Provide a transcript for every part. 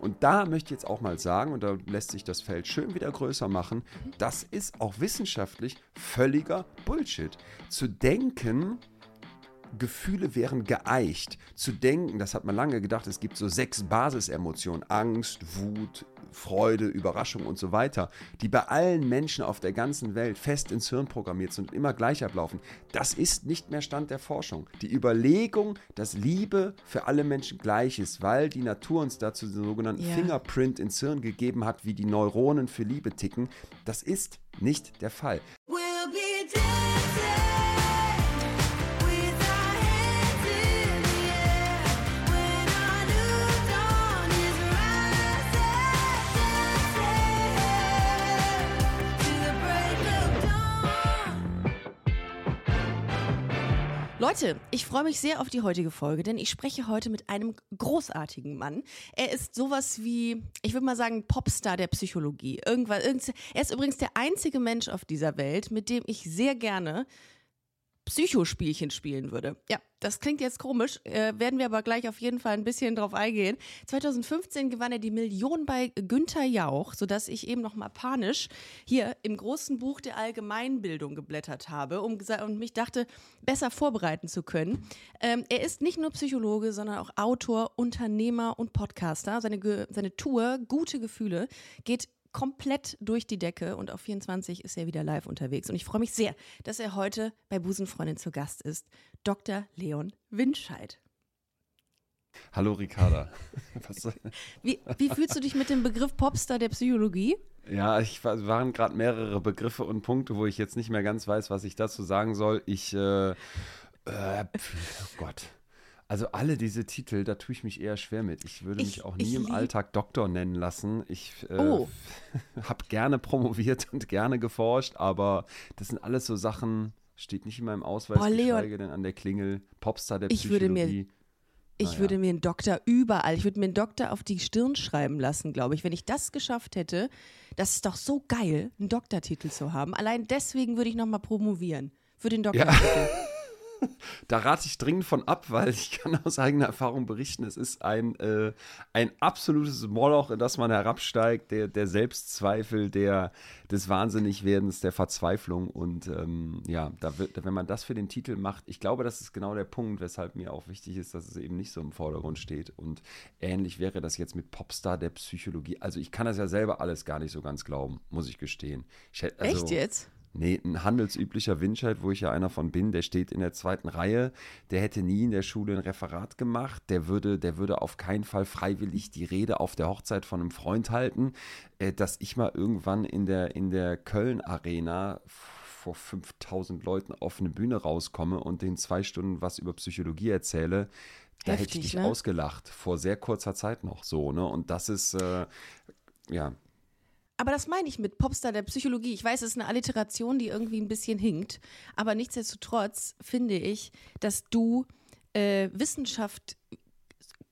Und da möchte ich jetzt auch mal sagen, und da lässt sich das Feld schön wieder größer machen, das ist auch wissenschaftlich völliger Bullshit. Zu denken, Gefühle wären geeicht. Zu denken, das hat man lange gedacht, es gibt so sechs Basisemotionen: Angst, Wut, Freude, Überraschung und so weiter, die bei allen Menschen auf der ganzen Welt fest ins Hirn programmiert sind und immer gleich ablaufen. Das ist nicht mehr Stand der Forschung. Die Überlegung, dass Liebe für alle Menschen gleich ist, weil die Natur uns dazu den sogenannten yeah. Fingerprint ins Hirn gegeben hat, wie die Neuronen für Liebe ticken, das ist nicht der Fall. We'll Leute, ich freue mich sehr auf die heutige Folge, denn ich spreche heute mit einem großartigen Mann. Er ist sowas wie, ich würde mal sagen, Popstar der Psychologie. Irgendwas, er ist übrigens der einzige Mensch auf dieser Welt, mit dem ich sehr gerne Psychospielchen spielen würde. Ja, das klingt jetzt komisch, äh, werden wir aber gleich auf jeden Fall ein bisschen drauf eingehen. 2015 gewann er die Million bei Günther Jauch, sodass ich eben noch mal panisch hier im großen Buch der Allgemeinbildung geblättert habe um, und mich dachte, besser vorbereiten zu können. Ähm, er ist nicht nur Psychologe, sondern auch Autor, Unternehmer und Podcaster. Seine, seine Tour Gute Gefühle geht komplett durch die Decke und auf 24 ist er wieder live unterwegs. Und ich freue mich sehr, dass er heute bei Busenfreundin zu Gast ist, Dr. Leon Winscheid. Hallo Ricarda. wie, wie fühlst du dich mit dem Begriff Popstar der Psychologie? Ja, ich waren gerade mehrere Begriffe und Punkte, wo ich jetzt nicht mehr ganz weiß, was ich dazu sagen soll. Ich, äh, äh, oh Gott. Also alle diese Titel, da tue ich mich eher schwer mit. Ich würde mich auch nie im Alltag Doktor nennen lassen. Ich äh, oh. habe gerne promoviert und gerne geforscht, aber das sind alles so Sachen, steht nicht in meinem Ausweis, oh, geschweige denn an der Klingel. Popstar der ich Psychologie. Würde mir, ich naja. würde mir einen Doktor überall, ich würde mir einen Doktor auf die Stirn schreiben lassen, glaube ich. Wenn ich das geschafft hätte, das ist doch so geil, einen Doktortitel zu haben. Allein deswegen würde ich nochmal promovieren. Für den Doktortitel. Ja. da rate ich dringend von ab, weil ich kann aus eigener Erfahrung berichten, es ist ein, äh, ein absolutes Moloch, in das man herabsteigt, der, der Selbstzweifel, der, des Wahnsinnigwerdens, der Verzweiflung. Und ähm, ja, da wird, wenn man das für den Titel macht, ich glaube, das ist genau der Punkt, weshalb mir auch wichtig ist, dass es eben nicht so im Vordergrund steht. Und ähnlich wäre das jetzt mit Popstar der Psychologie. Also ich kann das ja selber alles gar nicht so ganz glauben, muss ich gestehen. Ich, also, Echt jetzt? Nee, ein handelsüblicher Winscheid, wo ich ja einer von bin, der steht in der zweiten Reihe, der hätte nie in der Schule ein Referat gemacht, der würde, der würde auf keinen Fall freiwillig die Rede auf der Hochzeit von einem Freund halten, äh, dass ich mal irgendwann in der, in der Köln-Arena vor 5000 Leuten auf eine Bühne rauskomme und den zwei Stunden was über Psychologie erzähle, da Heftig, hätte ich dich ne? ausgelacht, vor sehr kurzer Zeit noch so, ne? Und das ist, äh, ja, aber das meine ich mit Popstar der Psychologie. Ich weiß, es ist eine Alliteration, die irgendwie ein bisschen hinkt. Aber nichtsdestotrotz finde ich, dass du äh, Wissenschaft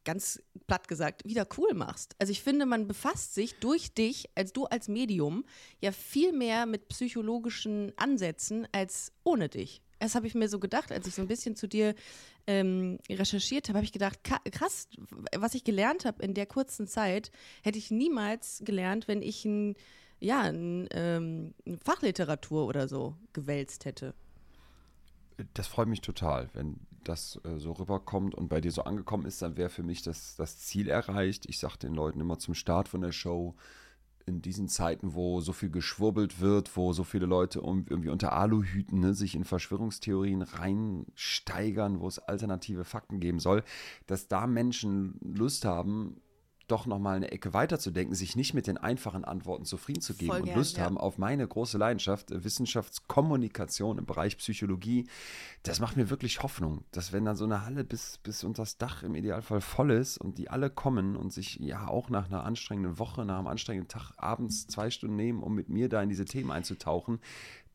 ganz platt gesagt, wieder cool machst. Also ich finde, man befasst sich durch dich, als du als Medium, ja viel mehr mit psychologischen Ansätzen als ohne dich. Das habe ich mir so gedacht, als ich so ein bisschen zu dir ähm, recherchiert habe, habe ich gedacht, krass, was ich gelernt habe in der kurzen Zeit, hätte ich niemals gelernt, wenn ich ein, ja, ein, ähm, Fachliteratur oder so gewälzt hätte. Das freut mich total, wenn das äh, so rüberkommt und bei dir so angekommen ist, dann wäre für mich das, das Ziel erreicht. Ich sage den Leuten immer zum Start von der Show, in diesen Zeiten, wo so viel geschwurbelt wird, wo so viele Leute irgendwie unter Aluhüten ne, sich in Verschwörungstheorien reinsteigern, wo es alternative Fakten geben soll, dass da Menschen Lust haben, doch nochmal eine Ecke weiterzudenken, sich nicht mit den einfachen Antworten zufrieden zu geben Voll und gern, Lust ja. haben auf meine große Leidenschaft, äh, Wissenschaftskommunikation im Bereich Psychologie. Das macht mir wirklich Hoffnung, dass wenn dann so eine Halle bis, bis unter das Dach im Idealfall voll ist und die alle kommen und sich ja auch nach einer anstrengenden Woche, nach einem anstrengenden Tag abends zwei Stunden nehmen, um mit mir da in diese Themen einzutauchen,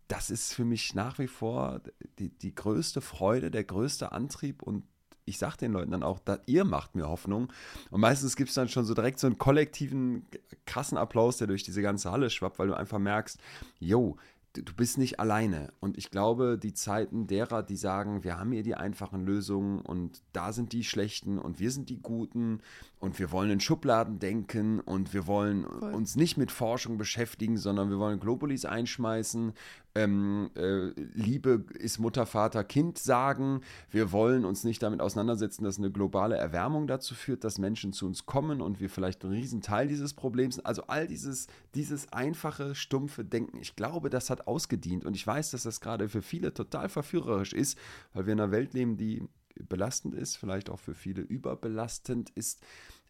das ist für mich nach wie vor die, die größte Freude, der größte Antrieb und ich sage den Leuten dann auch, dass ihr macht mir Hoffnung. Und meistens gibt es dann schon so direkt so einen kollektiven, krassen Applaus, der durch diese ganze Halle schwappt, weil du einfach merkst, yo, du bist nicht alleine. Und ich glaube, die Zeiten derer, die sagen, wir haben hier die einfachen Lösungen und da sind die schlechten und wir sind die guten und wir wollen in Schubladen denken und wir wollen Voll. uns nicht mit Forschung beschäftigen, sondern wir wollen Globulis einschmeißen. Ähm, äh, Liebe ist Mutter, Vater, Kind sagen. Wir wollen uns nicht damit auseinandersetzen, dass eine globale Erwärmung dazu führt, dass Menschen zu uns kommen und wir vielleicht ein Riesenteil dieses Problems sind. Also all dieses, dieses einfache, stumpfe Denken. Ich glaube, das hat ausgedient. Und ich weiß, dass das gerade für viele total verführerisch ist, weil wir in einer Welt leben, die belastend ist, vielleicht auch für viele überbelastend ist.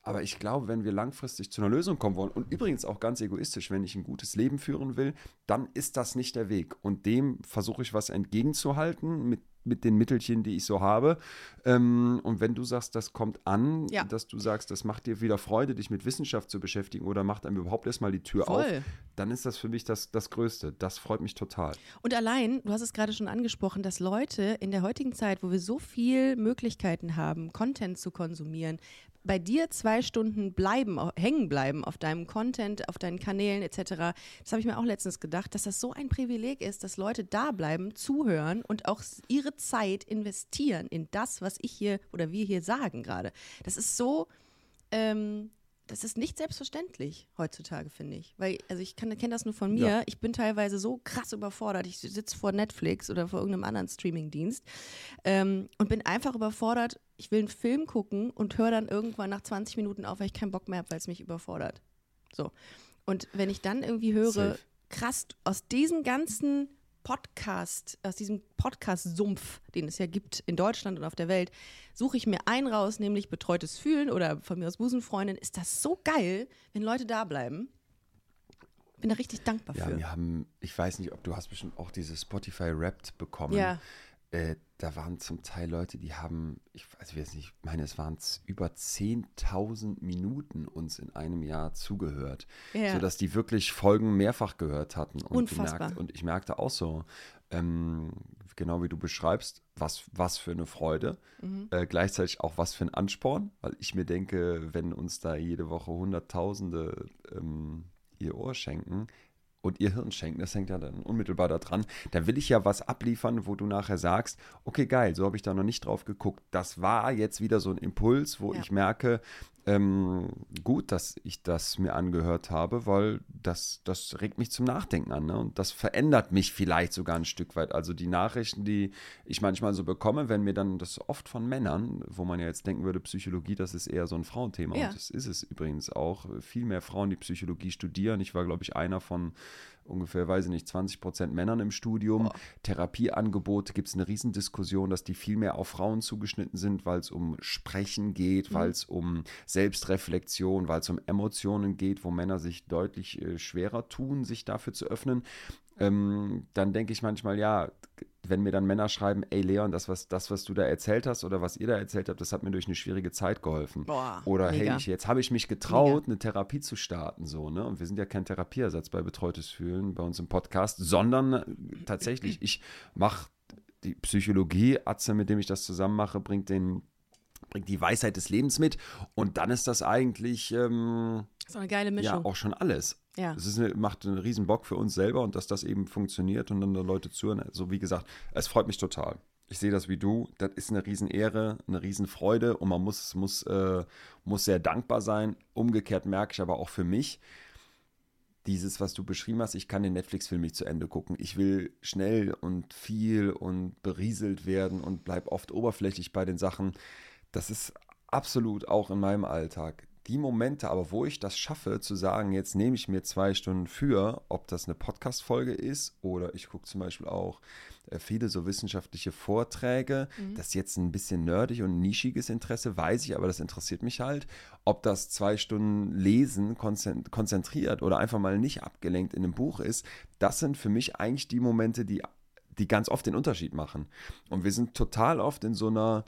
Aber ich glaube, wenn wir langfristig zu einer Lösung kommen wollen und übrigens auch ganz egoistisch, wenn ich ein gutes Leben führen will, dann ist das nicht der Weg. Und dem versuche ich was entgegenzuhalten mit mit den Mittelchen, die ich so habe. Ähm, und wenn du sagst, das kommt an, ja. dass du sagst, das macht dir wieder Freude, dich mit Wissenschaft zu beschäftigen oder macht einem überhaupt erstmal die Tür Voll. auf, dann ist das für mich das, das Größte. Das freut mich total. Und allein, du hast es gerade schon angesprochen, dass Leute in der heutigen Zeit, wo wir so viele Möglichkeiten haben, Content zu konsumieren, bei dir zwei Stunden bleiben, hängen bleiben auf deinem Content, auf deinen Kanälen etc. Das habe ich mir auch letztens gedacht, dass das so ein Privileg ist, dass Leute da bleiben, zuhören und auch ihre Zeit investieren in das, was ich hier oder wir hier sagen gerade. Das ist so ähm, das ist nicht selbstverständlich heutzutage, finde ich. Weil, also ich kenne das nur von mir. Ja. Ich bin teilweise so krass überfordert. Ich sitze vor Netflix oder vor irgendeinem anderen Streamingdienst ähm, und bin einfach überfordert. Ich will einen Film gucken und höre dann irgendwann nach 20 Minuten auf, weil ich keinen Bock mehr habe, weil es mich überfordert. So. Und wenn ich dann irgendwie höre, Safe. krass, aus diesen ganzen Podcast, aus diesem Podcast-Sumpf, den es ja gibt in Deutschland und auf der Welt, suche ich mir einen raus, nämlich betreutes Fühlen oder von mir aus Busenfreundin. Ist das so geil, wenn Leute da bleiben? Bin da richtig dankbar ja, für. Wir haben, ich weiß nicht, ob du hast bestimmt auch diese Spotify Wrapped bekommen. Ja. Äh, da waren zum Teil Leute, die haben, ich weiß nicht, ich meine, es waren über 10.000 Minuten uns in einem Jahr zugehört, ja. sodass die wirklich Folgen mehrfach gehört hatten. Und Unfassbar. Und ich merkte auch so, ähm, genau wie du beschreibst, was, was für eine Freude, mhm. äh, gleichzeitig auch was für ein Ansporn, weil ich mir denke, wenn uns da jede Woche Hunderttausende ähm, ihr Ohr schenken, und ihr Hirn schenken, das hängt ja dann unmittelbar daran, dann will ich ja was abliefern, wo du nachher sagst, okay, geil, so habe ich da noch nicht drauf geguckt. Das war jetzt wieder so ein Impuls, wo ja. ich merke, ähm, gut, dass ich das mir angehört habe, weil das, das regt mich zum Nachdenken an. Ne? Und das verändert mich vielleicht sogar ein Stück weit. Also die Nachrichten, die ich manchmal so bekomme, wenn mir dann das oft von Männern, wo man ja jetzt denken würde, Psychologie, das ist eher so ein Frauenthema. Ja. Und das ist es übrigens auch. Viel mehr Frauen, die Psychologie studieren. Ich war, glaube ich, einer von ungefähr, weiß ich nicht, 20 Prozent Männern im Studium. Oh. Therapieangebote gibt es eine Riesendiskussion, dass die viel mehr auf Frauen zugeschnitten sind, weil es um Sprechen geht, mhm. weil es um Selbstreflexion, weil es um Emotionen geht, wo Männer sich deutlich äh, schwerer tun, sich dafür zu öffnen. Ähm, dann denke ich manchmal, ja, wenn mir dann Männer schreiben, ey Leon, das was, das, was du da erzählt hast oder was ihr da erzählt habt, das hat mir durch eine schwierige Zeit geholfen. Boah, oder mega. hey, ich, jetzt habe ich mich getraut, mega. eine Therapie zu starten, so, ne? Und wir sind ja kein Therapieersatz bei Betreutes Fühlen bei uns im Podcast, sondern äh, tatsächlich, ich mache die Psychologie, Atze, mit dem ich das zusammen mache, bringt den bringt die Weisheit des Lebens mit und dann ist das eigentlich ähm, so eine geile Mischung. Ja, auch schon alles. Ja. Es eine, macht einen riesen Bock für uns selber und dass das eben funktioniert und dann da Leute zuhören. Also wie gesagt, es freut mich total. Ich sehe das wie du. Das ist eine Riesenehre, eine Riesenfreude und man muss, muss, äh, muss sehr dankbar sein. Umgekehrt merke ich aber auch für mich, dieses, was du beschrieben hast, ich kann den Netflix-Film nicht zu Ende gucken. Ich will schnell und viel und berieselt werden und bleib oft oberflächlich bei den Sachen. Das ist absolut auch in meinem Alltag die Momente aber, wo ich das schaffe, zu sagen, jetzt nehme ich mir zwei Stunden für, ob das eine Podcast-Folge ist oder ich gucke zum Beispiel auch äh, viele so wissenschaftliche Vorträge. Mhm. Das ist jetzt ein bisschen nerdig und nischiges Interesse, weiß ich, aber das interessiert mich halt. Ob das zwei Stunden Lesen konzentriert oder einfach mal nicht abgelenkt in einem Buch ist, das sind für mich eigentlich die Momente, die, die ganz oft den Unterschied machen. Und wir sind total oft in so einer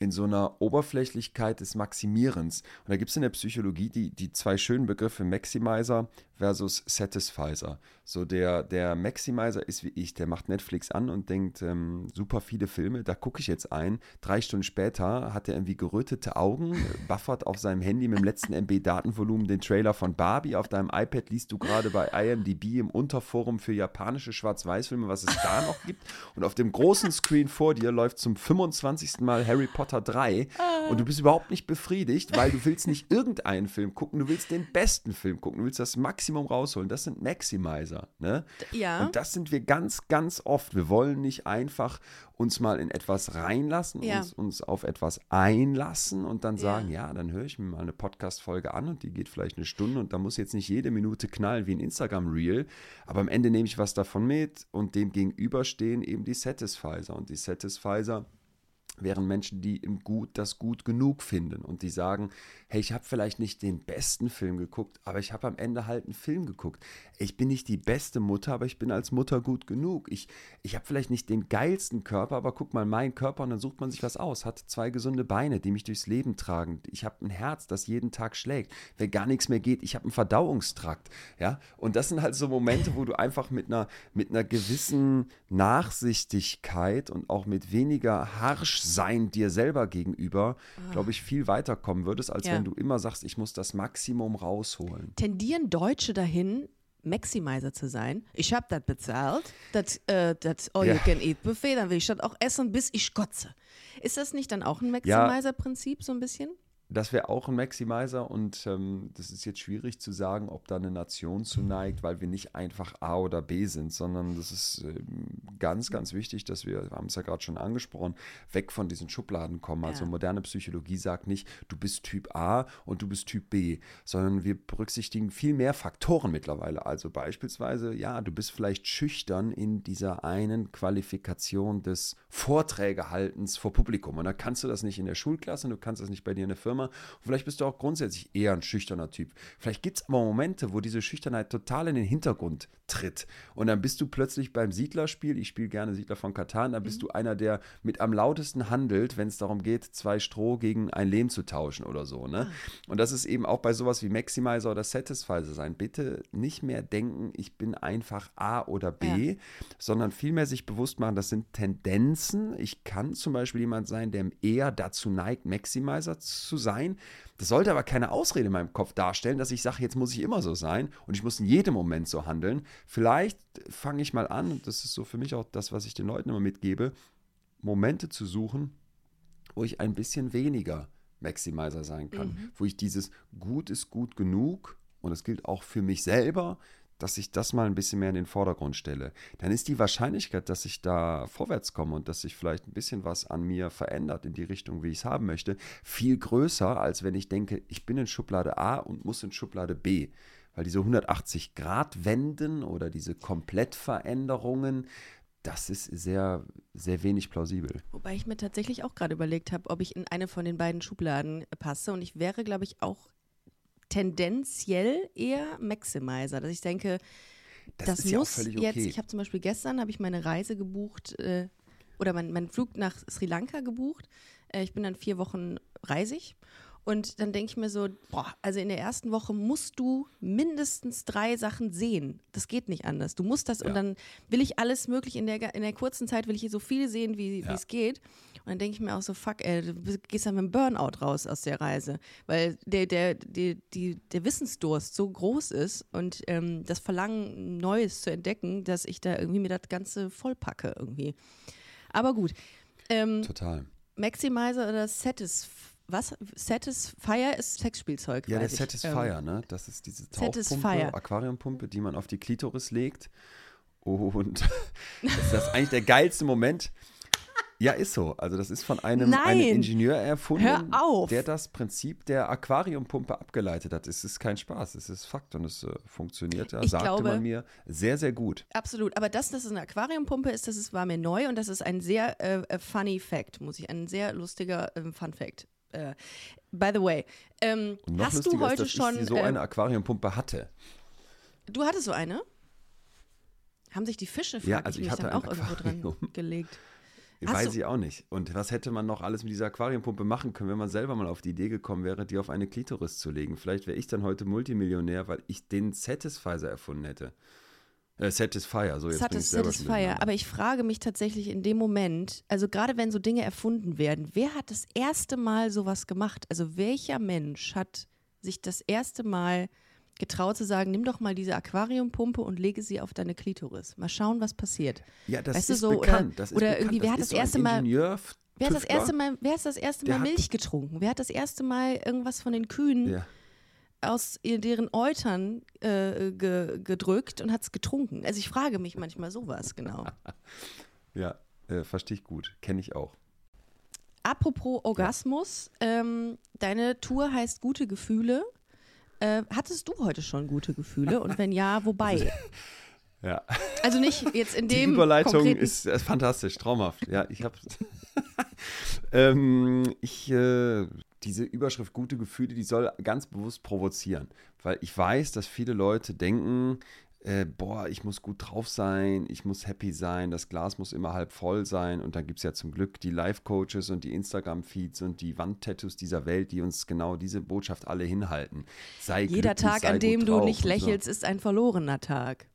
in so einer Oberflächlichkeit des Maximierens. Und da gibt es in der Psychologie die, die zwei schönen Begriffe Maximizer versus Satisfizer. So der, der Maximizer ist wie ich, der macht Netflix an und denkt, ähm, super viele Filme, da gucke ich jetzt ein. Drei Stunden später hat er irgendwie gerötete Augen, buffert auf seinem Handy mit dem letzten MB-Datenvolumen den Trailer von Barbie. Auf deinem iPad liest du gerade bei IMDb im Unterforum für japanische Schwarz-Weiß-Filme, was es da noch gibt. Und auf dem großen Screen vor dir läuft zum 25. Mal Harry Potter 3 und du bist überhaupt nicht befriedigt, weil du willst nicht irgendeinen Film gucken, du willst den besten Film gucken, du willst das Maximum rausholen. Das sind Maximizer. Ne? Ja. Und das sind wir ganz, ganz oft. Wir wollen nicht einfach uns mal in etwas reinlassen, Ja. uns, uns auf etwas einlassen und dann Ja. sagen, ja, dann höre ich mir mal eine Podcast-Folge an und die geht vielleicht eine Stunde und da muss jetzt nicht jede Minute knallen wie ein Instagram-Reel, aber am Ende nehme ich was davon mit und dem gegenüber stehen eben die Satisfizer und die Satisfizer wären Menschen, die im Gut das gut genug finden und die sagen, hey, ich habe vielleicht nicht den besten Film geguckt, aber ich habe am Ende halt einen Film geguckt. Ich bin nicht die beste Mutter, aber ich bin als Mutter gut genug. Ich, ich habe vielleicht nicht den geilsten Körper, aber guck mal, mein Körper und dann sucht man sich was aus. Hat zwei gesunde Beine, die mich durchs Leben tragen. Ich habe ein Herz, das jeden Tag schlägt. Wenn gar nichts mehr geht, ich habe einen Verdauungstrakt. Ja, und das sind halt so Momente, wo du einfach mit einer, mit einer gewissen Nachsichtigkeit und auch mit weniger Harschsein dir selber gegenüber, glaube ich, viel weiterkommen würdest, als Ja. wenn du immer sagst, ich muss das Maximum rausholen. Tendieren Deutsche dahin, Maximizer zu sein? Ich habe das bezahlt, das äh, das Ja. All-You-Can-Eat-Buffet, dann will ich das auch essen, bis ich kotze. Ist das nicht dann auch ein Maximizer-Prinzip so ein bisschen? Das wäre auch ein Maximizer und ähm, das ist jetzt schwierig zu sagen, ob da eine Nation zu neigt, weil wir nicht einfach A oder B sind, sondern das ist ähm, ganz, ganz wichtig, dass wir, wir haben es ja gerade schon angesprochen, weg von diesen Schubladen kommen. Also Ja. moderne Psychologie sagt nicht, du bist Typ A und du bist Typ B, sondern wir berücksichtigen viel mehr Faktoren mittlerweile. Also beispielsweise, ja, du bist vielleicht schüchtern in dieser einen Qualifikation des Vorträgehaltens vor Publikum. Und dann kannst du das nicht in der Schulklasse du kannst das nicht bei dir in der Firma. Und vielleicht bist du auch grundsätzlich eher ein schüchterner Typ. Vielleicht gibt es aber Momente, wo diese Schüchternheit total in den Hintergrund tritt. Und dann bist du plötzlich beim Siedlerspiel, ich spiele gerne Siedler von Katan, dann bist du einer, der mit am lautesten handelt, wenn es darum geht, zwei Stroh gegen ein Lehm zu tauschen oder so. Ne? Und das ist eben auch bei sowas wie Maximizer oder Satisfizer sein. Bitte nicht mehr denken, ich bin einfach A oder B, sondern vielmehr sich bewusst machen, das sind Tendenzen. Ich kann zum Beispiel jemand sein, der eher dazu neigt, Maximizer zu sein. Das sollte aber keine Ausrede in meinem Kopf darstellen, dass ich sage, jetzt muss ich immer so sein und ich muss in jedem Moment so handeln. Vielleicht fange ich mal an, und das ist so für mich auch das, was ich den Leuten immer mitgebe, Momente zu suchen, wo ich ein bisschen weniger Maximizer sein kann, wo ich dieses gut ist gut genug und das gilt auch für mich selber, dass ich das mal ein bisschen mehr in den Vordergrund stelle. Dann ist die Wahrscheinlichkeit, dass ich da vorwärts komme und dass sich vielleicht ein bisschen was an mir verändert in die Richtung, wie ich es haben möchte, viel größer, als wenn ich denke, ich bin in Schublade A und muss in Schublade B. Weil diese 180-Grad-Wenden oder diese Komplettveränderungen, das ist sehr, sehr wenig plausibel. Wobei ich mir tatsächlich auch gerade überlegt habe, ob ich in eine von den beiden Schubladen passe. Und ich wäre, glaube ich, auch tendenziell eher Maximizer. Dass ich denke, das, ja auch muss jetzt, okay. ich habe zum Beispiel gestern, habe ich meine Reise gebucht äh, oder mein, meinen Flug nach Sri Lanka gebucht. Äh, ich bin dann vier Wochen reisig. Und dann denke ich mir so, boah, also in der ersten Woche musst du mindestens drei Sachen sehen. Das geht nicht anders. Du musst das Ja. und dann will ich alles möglich in der, in der kurzen Zeit will ich hier so viel sehen, wie Ja. es geht. Und dann denke ich mir auch so, fuck, ey, du gehst dann mit einem Burnout raus aus der Reise. Weil der, der, die, die, der Wissensdurst so groß ist und ähm, das Verlangen, Neues zu entdecken, dass ich da irgendwie mir das Ganze vollpacke irgendwie. Aber gut. Ähm, Total. Maximizer oder Satisf was? Satisfier ist Sexspielzeug. Ja, der ich. Ähm, Satisfier, ne? Das ist diese Satisfier. Tauchpumpe, Aquariumpumpe, die man auf die Klitoris legt. Und das ist das eigentlich der geilste Moment. Ja, ist so. Also das ist von einem, einem. Ingenieur erfunden, der das Prinzip der Aquariumpumpe abgeleitet hat. Es ist kein Spaß, es ist Fakt und es äh, funktioniert, ja, Ich sagte glaube- man mir, sehr, sehr gut. Absolut, aber das, dass es eine Aquariumpumpe ist, das ist, war mir neu und das ist ein sehr äh, äh, funny Fact, muss ich, ein sehr lustiger ähm, Fun Fact. Äh, by the way, ähm, hast du heute ist, schon, ich so äh, eine Aquariumpumpe hatte. du hattest so eine? Haben sich die Fische, Ja, also ich ich hatte auch irgendwo dran gelegt? Weiß ich auch nicht. Und was hätte man noch alles mit dieser Aquariumpumpe machen können, wenn man selber mal auf die Idee gekommen wäre, die auf eine Klitoris zu legen? Vielleicht wäre ich dann heute Multimillionär, weil ich den Satisfizer erfunden hätte. Äh, Satisfier, so jetzt Satis bin ich selber Satisfier. Aber ich frage mich tatsächlich in dem Moment, also gerade wenn so Dinge erfunden werden, wer hat das erste Mal sowas gemacht? Also welcher Mensch hat sich das erste Mal getraut zu sagen, nimm doch mal diese Aquariumpumpe und lege sie auf deine Klitoris. Mal schauen, was passiert. Ja, das Weißt ist so, bekannt. oder, das ist oder bekannt. irgendwie, wer hat das ein erste Mal, wer hat das erste Mal, wer hat das erste Mal Milch getrunken? Wer hat das erste Mal irgendwas von den Kühen Ja. Aus deren Eutern äh, ge, gedrückt und hat es getrunken? Also ich frage mich manchmal sowas, genau. Ja, äh, verstehe ich gut. Kenne ich auch. Apropos Orgasmus, ähm, deine Tour heißt Gute Gefühle. Äh, hattest du heute schon gute Gefühle? Und wenn ja, wobei? Ja. Also nicht jetzt in Die dem Überleitung konkreten ist, ist fantastisch, traumhaft. Ja, ich habe ähm, ich äh, diese Überschrift gute Gefühle, die soll ganz bewusst provozieren, weil ich weiß, dass viele Leute denken, äh, boah, ich muss gut drauf sein, ich muss happy sein, das Glas muss immer halb voll sein und dann gibt es ja zum Glück die Live-Coaches und die Instagram-Feeds und die Wandtattoos dieser Welt, die uns genau diese Botschaft alle hinhalten. Sei Jeder glücklich, Tag, sei an dem du nicht und so lächelst, ist ein verlorener Tag.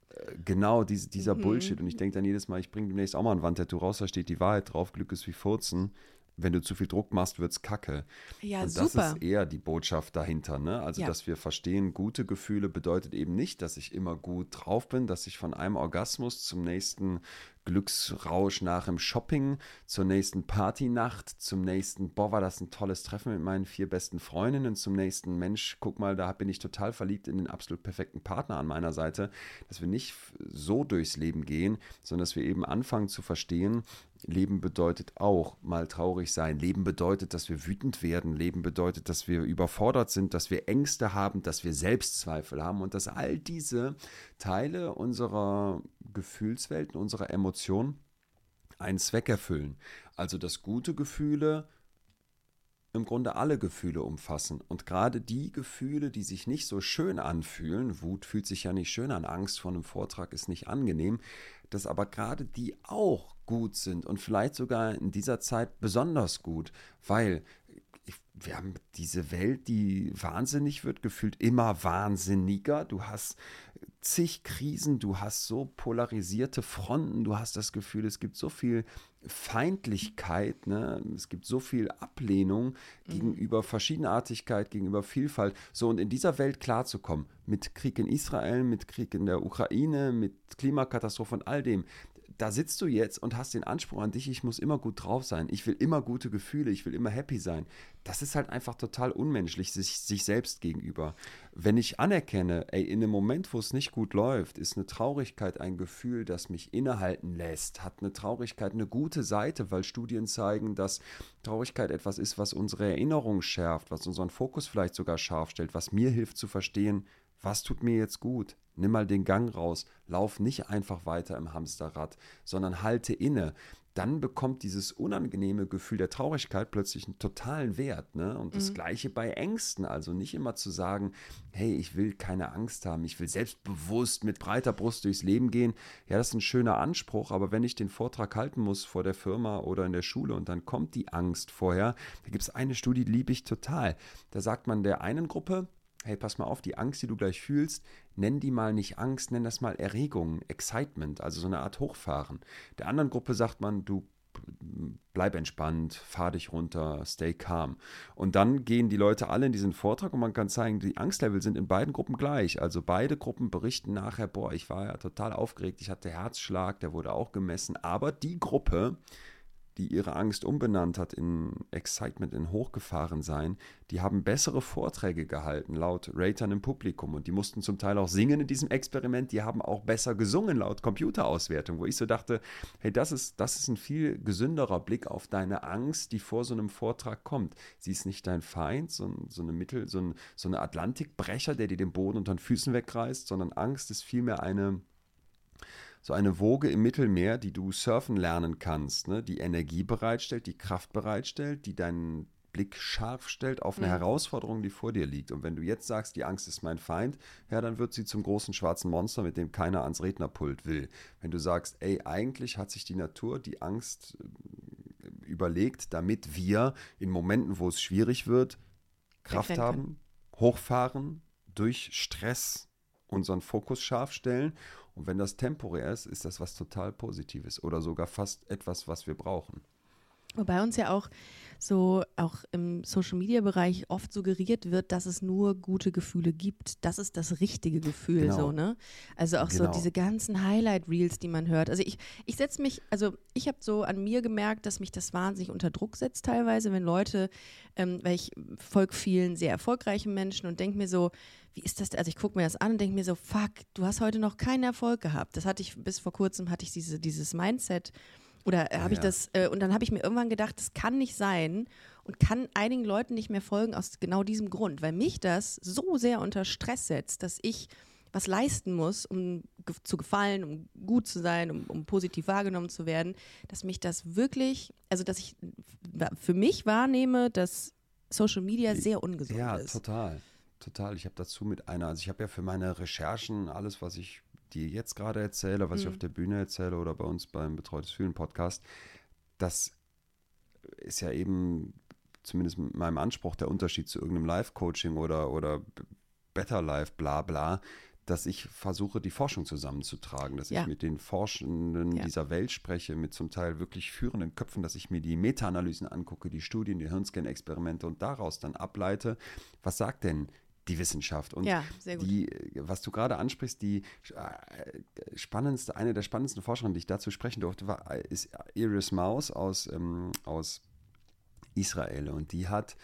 genau diese, dieser Mhm. Bullshit. Und ich denke dann jedes Mal, ich bringe demnächst auch mal ein Wandtattoo raus, da steht die Wahrheit drauf, Glück ist wie Furzen. Wenn du zu viel Druck machst, wird's kacke. Ja, und das super. ist eher die Botschaft dahinter. Ne? Also, Ja. dass wir verstehen, gute Gefühle bedeutet eben nicht, dass ich immer gut drauf bin, dass ich von einem Orgasmus zum nächsten Glücksrausch nach im Shopping, zur nächsten Partynacht, zum nächsten, boah, war das ein tolles Treffen mit meinen vier besten Freundinnen, zum nächsten, Mensch, guck mal, da bin ich total verliebt in den absolut perfekten Partner an meiner Seite, dass wir nicht so durchs Leben gehen, sondern dass wir eben anfangen zu verstehen, Leben bedeutet auch mal traurig sein. Leben bedeutet, dass wir wütend werden. Leben bedeutet, dass wir überfordert sind, dass wir Ängste haben, dass wir Selbstzweifel haben und dass all diese Teile unserer Gefühlswelten, unserer Emotionen einen Zweck erfüllen. Also dass gute Gefühle im Grunde alle Gefühle umfassen. Und gerade die Gefühle, die sich nicht so schön anfühlen, Wut fühlt sich ja nicht schön an, Angst vor einem Vortrag ist nicht angenehm, dass aber gerade die auch gut sind und vielleicht sogar in dieser Zeit besonders gut, weil ich- wir haben diese Welt, die wahnsinnig wird, gefühlt immer wahnsinniger. Du hast zig Krisen, du hast so polarisierte Fronten, du hast das Gefühl, es gibt so viel Feindlichkeit, ne? es gibt so viel Ablehnung gegenüber Verschiedenartigkeit, gegenüber Vielfalt. So, und in dieser Welt klarzukommen, mit Krieg in Israel, mit Krieg in der Ukraine, mit Klimakatastrophe und all dem, da sitzt du jetzt und hast den Anspruch an dich, ich muss immer gut drauf sein, ich will immer gute Gefühle, ich will immer happy sein. Das ist halt einfach total unmenschlich sich, sich selbst gegenüber. Wenn ich anerkenne, ey, in einem Moment, wo es nicht gut läuft, ist eine Traurigkeit ein Gefühl, das mich innehalten lässt, hat eine Traurigkeit eine gute Seite, weil Studien zeigen, dass Traurigkeit etwas ist, was unsere Erinnerung schärft, was unseren Fokus vielleicht sogar scharf stellt, was mir hilft zu verstehen, was tut mir jetzt gut? Nimm mal den Gang raus, lauf nicht einfach weiter im Hamsterrad, sondern halte inne. Dann bekommt dieses unangenehme Gefühl der Traurigkeit plötzlich einen totalen Wert. Ne? Und das gleiche bei Ängsten. Also nicht immer zu sagen, hey, ich will keine Angst haben, ich will selbstbewusst mit breiter Brust durchs Leben gehen. Ja, das ist ein schöner Anspruch, aber wenn ich den Vortrag halten muss vor der Firma oder in der Schule und dann kommt die Angst vorher, da gibt es eine Studie, die liebe ich total. Da sagt man der einen Gruppe, hey, pass mal auf, die Angst, die du gleich fühlst, nenn die mal nicht Angst, nenn das mal Erregung, Excitement, also so eine Art Hochfahren. Der anderen Gruppe sagt man, du bleib entspannt, fahr dich runter, stay calm. Und dann gehen die Leute alle in diesen Vortrag und man kann zeigen, die Angstlevel sind in beiden Gruppen gleich. Also beide Gruppen berichten nachher, boah, ich war ja total aufgeregt, ich hatte Herzschlag, der wurde auch gemessen. Aber die Gruppe, die ihre Angst umbenannt hat in Excitement, in Hochgefahrensein, die haben bessere Vorträge gehalten, laut Ratern im Publikum. Und die mussten zum Teil auch singen in diesem Experiment. Die haben auch besser gesungen, laut Computerauswertung, wo ich so dachte, hey, das ist, das ist ein viel gesünderer Blick auf deine Angst, die vor so einem Vortrag kommt. Sie ist nicht dein Feind, so, so eine Mittel, so, ein, so eine Atlantikbrecher, der dir den Boden unter den Füßen wegreißt, sondern Angst ist vielmehr eine so eine Woge im Mittelmeer, die du surfen lernen kannst, ne? die Energie bereitstellt, die Kraft bereitstellt, die deinen Blick scharf stellt auf eine Herausforderung, die vor dir liegt. Und wenn du jetzt sagst, die Angst ist mein Feind, ja, dann wird sie zum großen schwarzen Monster, mit dem keiner ans Rednerpult will. Wenn du sagst, ey, eigentlich hat sich die Natur die Angst äh, überlegt, damit wir in Momenten, wo es schwierig wird, Kraft haben, hochfahren, durch Stress unseren Fokus scharf stellen. Und wenn das temporär ist, ist das was total Positives oder sogar fast etwas, was wir brauchen. Wobei uns ja auch so auch im Social Media Bereich oft suggeriert wird, dass es nur gute Gefühle gibt. Das ist das richtige Gefühl, genau. so, ne? Also auch genau. so diese ganzen Highlight Reels, die man hört. Also ich, ich setze mich, also ich habe so an mir gemerkt, dass mich das wahnsinnig unter Druck setzt teilweise, wenn Leute, ähm, weil ich folge vielen sehr erfolgreichen Menschen und denke mir so, wie ist das? Also ich gucke mir das an und denke mir so, fuck, du hast heute noch keinen Erfolg gehabt. Das hatte ich bis vor kurzem hatte ich diese, dieses Mindset oder äh, habe ich ja. das, äh, und dann habe ich mir irgendwann gedacht, das kann nicht sein und kann einigen Leuten nicht mehr folgen aus genau diesem Grund, weil mich das so sehr unter Stress setzt, dass ich was leisten muss, um ge zu gefallen, um gut zu sein, um, um, positiv wahrgenommen zu werden, dass mich das wirklich, also dass ich für mich wahrnehme, dass Social Media sehr ungesund ja, ist. Ja, total. Total. Ich habe dazu mit einer, also ich habe ja für meine Recherchen alles, was ich dir jetzt gerade erzähle, was mhm. ich auf der Bühne erzähle oder bei uns beim Betreutes Fühlen Podcast, das ist ja eben zumindest mit meinem Anspruch der Unterschied zu irgendeinem Live-Coaching oder, oder Better Life, bla bla, dass ich versuche, die Forschung zusammenzutragen, dass ja. ich mit den Forschenden ja. dieser Welt spreche, mit zum Teil wirklich führenden Köpfen, dass ich mir die Meta-Analysen angucke, die Studien, die Hirnscan-Experimente und daraus dann ableite, was sagt denn die Wissenschaft. Und ja, die, was du gerade ansprichst, die äh, spannendste, eine der spannendsten Forscherinnen, die ich dazu sprechen durfte, war, ist Iris Maus aus, ähm, aus Israel. Und die hat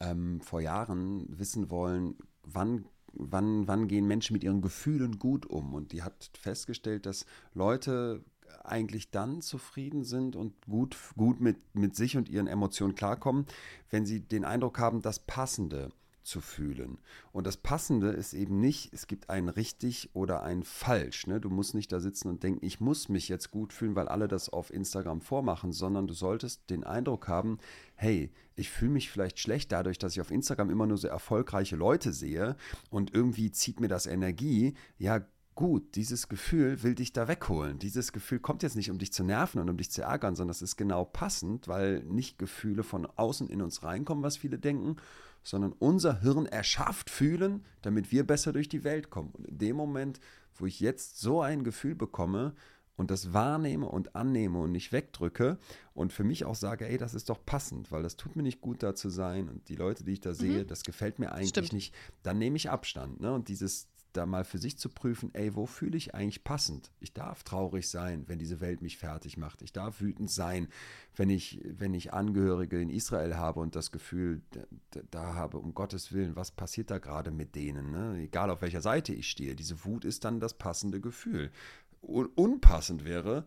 ähm, vor Jahren wissen wollen, wann Wann, wann gehen Menschen mit ihren Gefühlen gut um? Und die hat festgestellt, dass Leute eigentlich dann zufrieden sind und gut, gut mit, mit sich und ihren Emotionen klarkommen, wenn sie den Eindruck haben, das Passende zu fühlen. Und das Passende ist eben nicht, es gibt ein richtig oder ein falsch. Ne? Du musst nicht da sitzen und denken, ich muss mich jetzt gut fühlen, weil alle das auf Instagram vormachen, sondern du solltest den Eindruck haben, hey, ich fühle mich vielleicht schlecht dadurch, dass ich auf Instagram immer nur so erfolgreiche Leute sehe und irgendwie zieht mir das Energie. Ja, gut, dieses Gefühl will dich da wegholen. Dieses Gefühl kommt jetzt nicht, um dich zu nerven und um dich zu ärgern, sondern es ist genau passend, weil nicht Gefühle von außen in uns reinkommen, was viele denken, sondern unser Hirn erschafft fühlen, damit wir besser durch die Welt kommen. Und in dem Moment, wo ich jetzt so ein Gefühl bekomme und das wahrnehme und annehme und nicht wegdrücke und für mich auch sage, ey, das ist doch passend, weil das tut mir nicht gut, da zu sein und die Leute, die ich da sehe, mhm. das gefällt mir eigentlich Stimmt. nicht, dann nehme ich Abstand. Ne? Und dieses da mal für sich zu prüfen, ey, wo fühle ich eigentlich passend? Ich darf traurig sein, wenn diese Welt mich fertig macht. Ich darf wütend sein, wenn ich, wenn ich Angehörige in Israel habe und das Gefühl da, da habe, um Gottes Willen, was passiert da gerade mit denen? Ne? Egal auf welcher Seite ich stehe, diese Wut ist dann das passende Gefühl. Un unpassend wäre,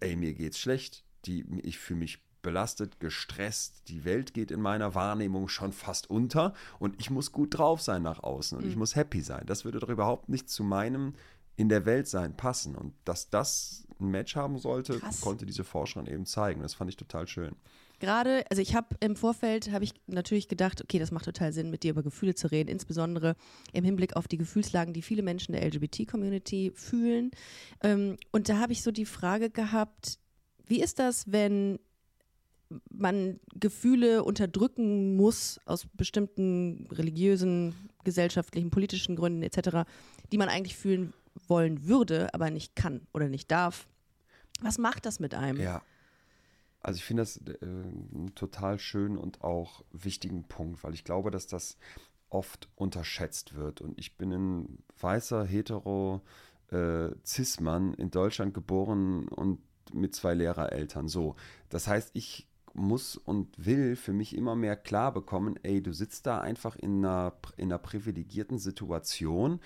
ey, mir geht's schlecht. Die, ich fühle mich belastet, gestresst, die Welt geht in meiner Wahrnehmung schon fast unter und ich muss gut drauf sein nach außen und mhm. ich muss happy sein. Das würde doch überhaupt nicht zu meinem in der Welt sein passen. Und dass das ein Match haben sollte, Krass. konnte diese Forscherin eben zeigen. Das fand ich total schön. Gerade, also ich habe im Vorfeld, habe ich natürlich gedacht, okay, das macht total Sinn, mit dir über Gefühle zu reden, insbesondere im Hinblick auf die Gefühlslagen, die viele Menschen der LGBT-Community fühlen. Ähm, und da habe ich so die Frage gehabt, wie ist das, wenn man Gefühle unterdrücken muss aus bestimmten religiösen, gesellschaftlichen, politischen Gründen etc., die man eigentlich fühlen wollen würde, aber nicht kann oder nicht darf. Was macht das mit einem? Ja. Also ich finde das äh, einen total schönen und auch wichtigen Punkt, weil ich glaube, dass das oft unterschätzt wird. Und ich bin ein weißer, hetero äh, Cis-Mann in Deutschland geboren und mit zwei Lehrereltern. So. Das heißt, ich muss und will für mich immer mehr klar bekommen, ey, du sitzt da einfach in einer, in einer privilegierten Situation,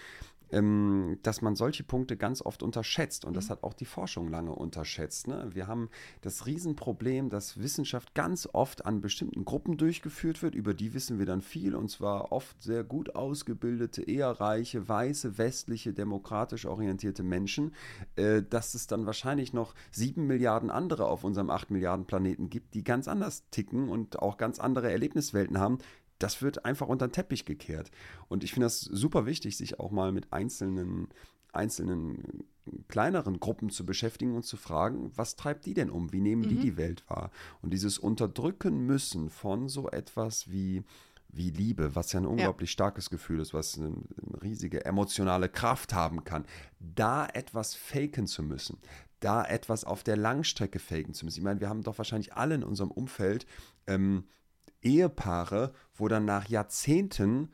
ähm, dass man solche Punkte ganz oft unterschätzt. Und das mhm. hat auch die Forschung lange unterschätzt. Ne? Wir haben das Riesenproblem, dass Wissenschaft ganz oft an bestimmten Gruppen durchgeführt wird. Über die wissen wir dann viel. Und zwar oft sehr gut ausgebildete, eher reiche, weiße, westliche, demokratisch orientierte Menschen. Äh, dass es dann wahrscheinlich noch sieben Milliarden andere auf unserem acht Milliarden Planeten gibt, die ganz anders ticken und auch ganz andere Erlebniswelten haben das wird einfach unter den Teppich gekehrt. Und ich finde das super wichtig, sich auch mal mit einzelnen, einzelnen kleineren Gruppen zu beschäftigen und zu fragen, was treibt die denn um? Wie nehmen die Mhm. die Welt wahr? Und dieses Unterdrücken müssen von so etwas wie wie Liebe, was ja ein unglaublich starkes Gefühl ist, was eine, eine riesige emotionale Kraft haben kann, da etwas faken zu müssen, da etwas auf der Langstrecke faken zu müssen. Ich meine, wir haben doch wahrscheinlich alle in unserem Umfeld ähm, Ehepaare, wo dann nach Jahrzehnten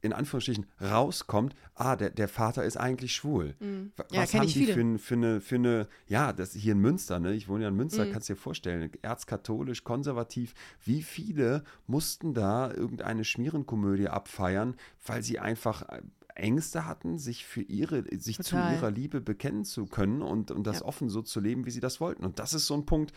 in Anführungsstrichen rauskommt, ah, der, der Vater ist eigentlich schwul. Mhm. Ja, Was haben ich die für, für, eine, für eine, ja, das hier in Münster, ne? Ich wohne ja in Münster, Mhm. kannst dir vorstellen, erzkatholisch, konservativ, wie viele mussten da irgendeine Schmierenkomödie abfeiern, weil sie einfach äh, Ängste hatten, sich für ihre, sich Total. zu ihrer Liebe bekennen zu können und, und das Ja. offen so zu leben, wie sie das wollten. Und das ist so ein Punkt,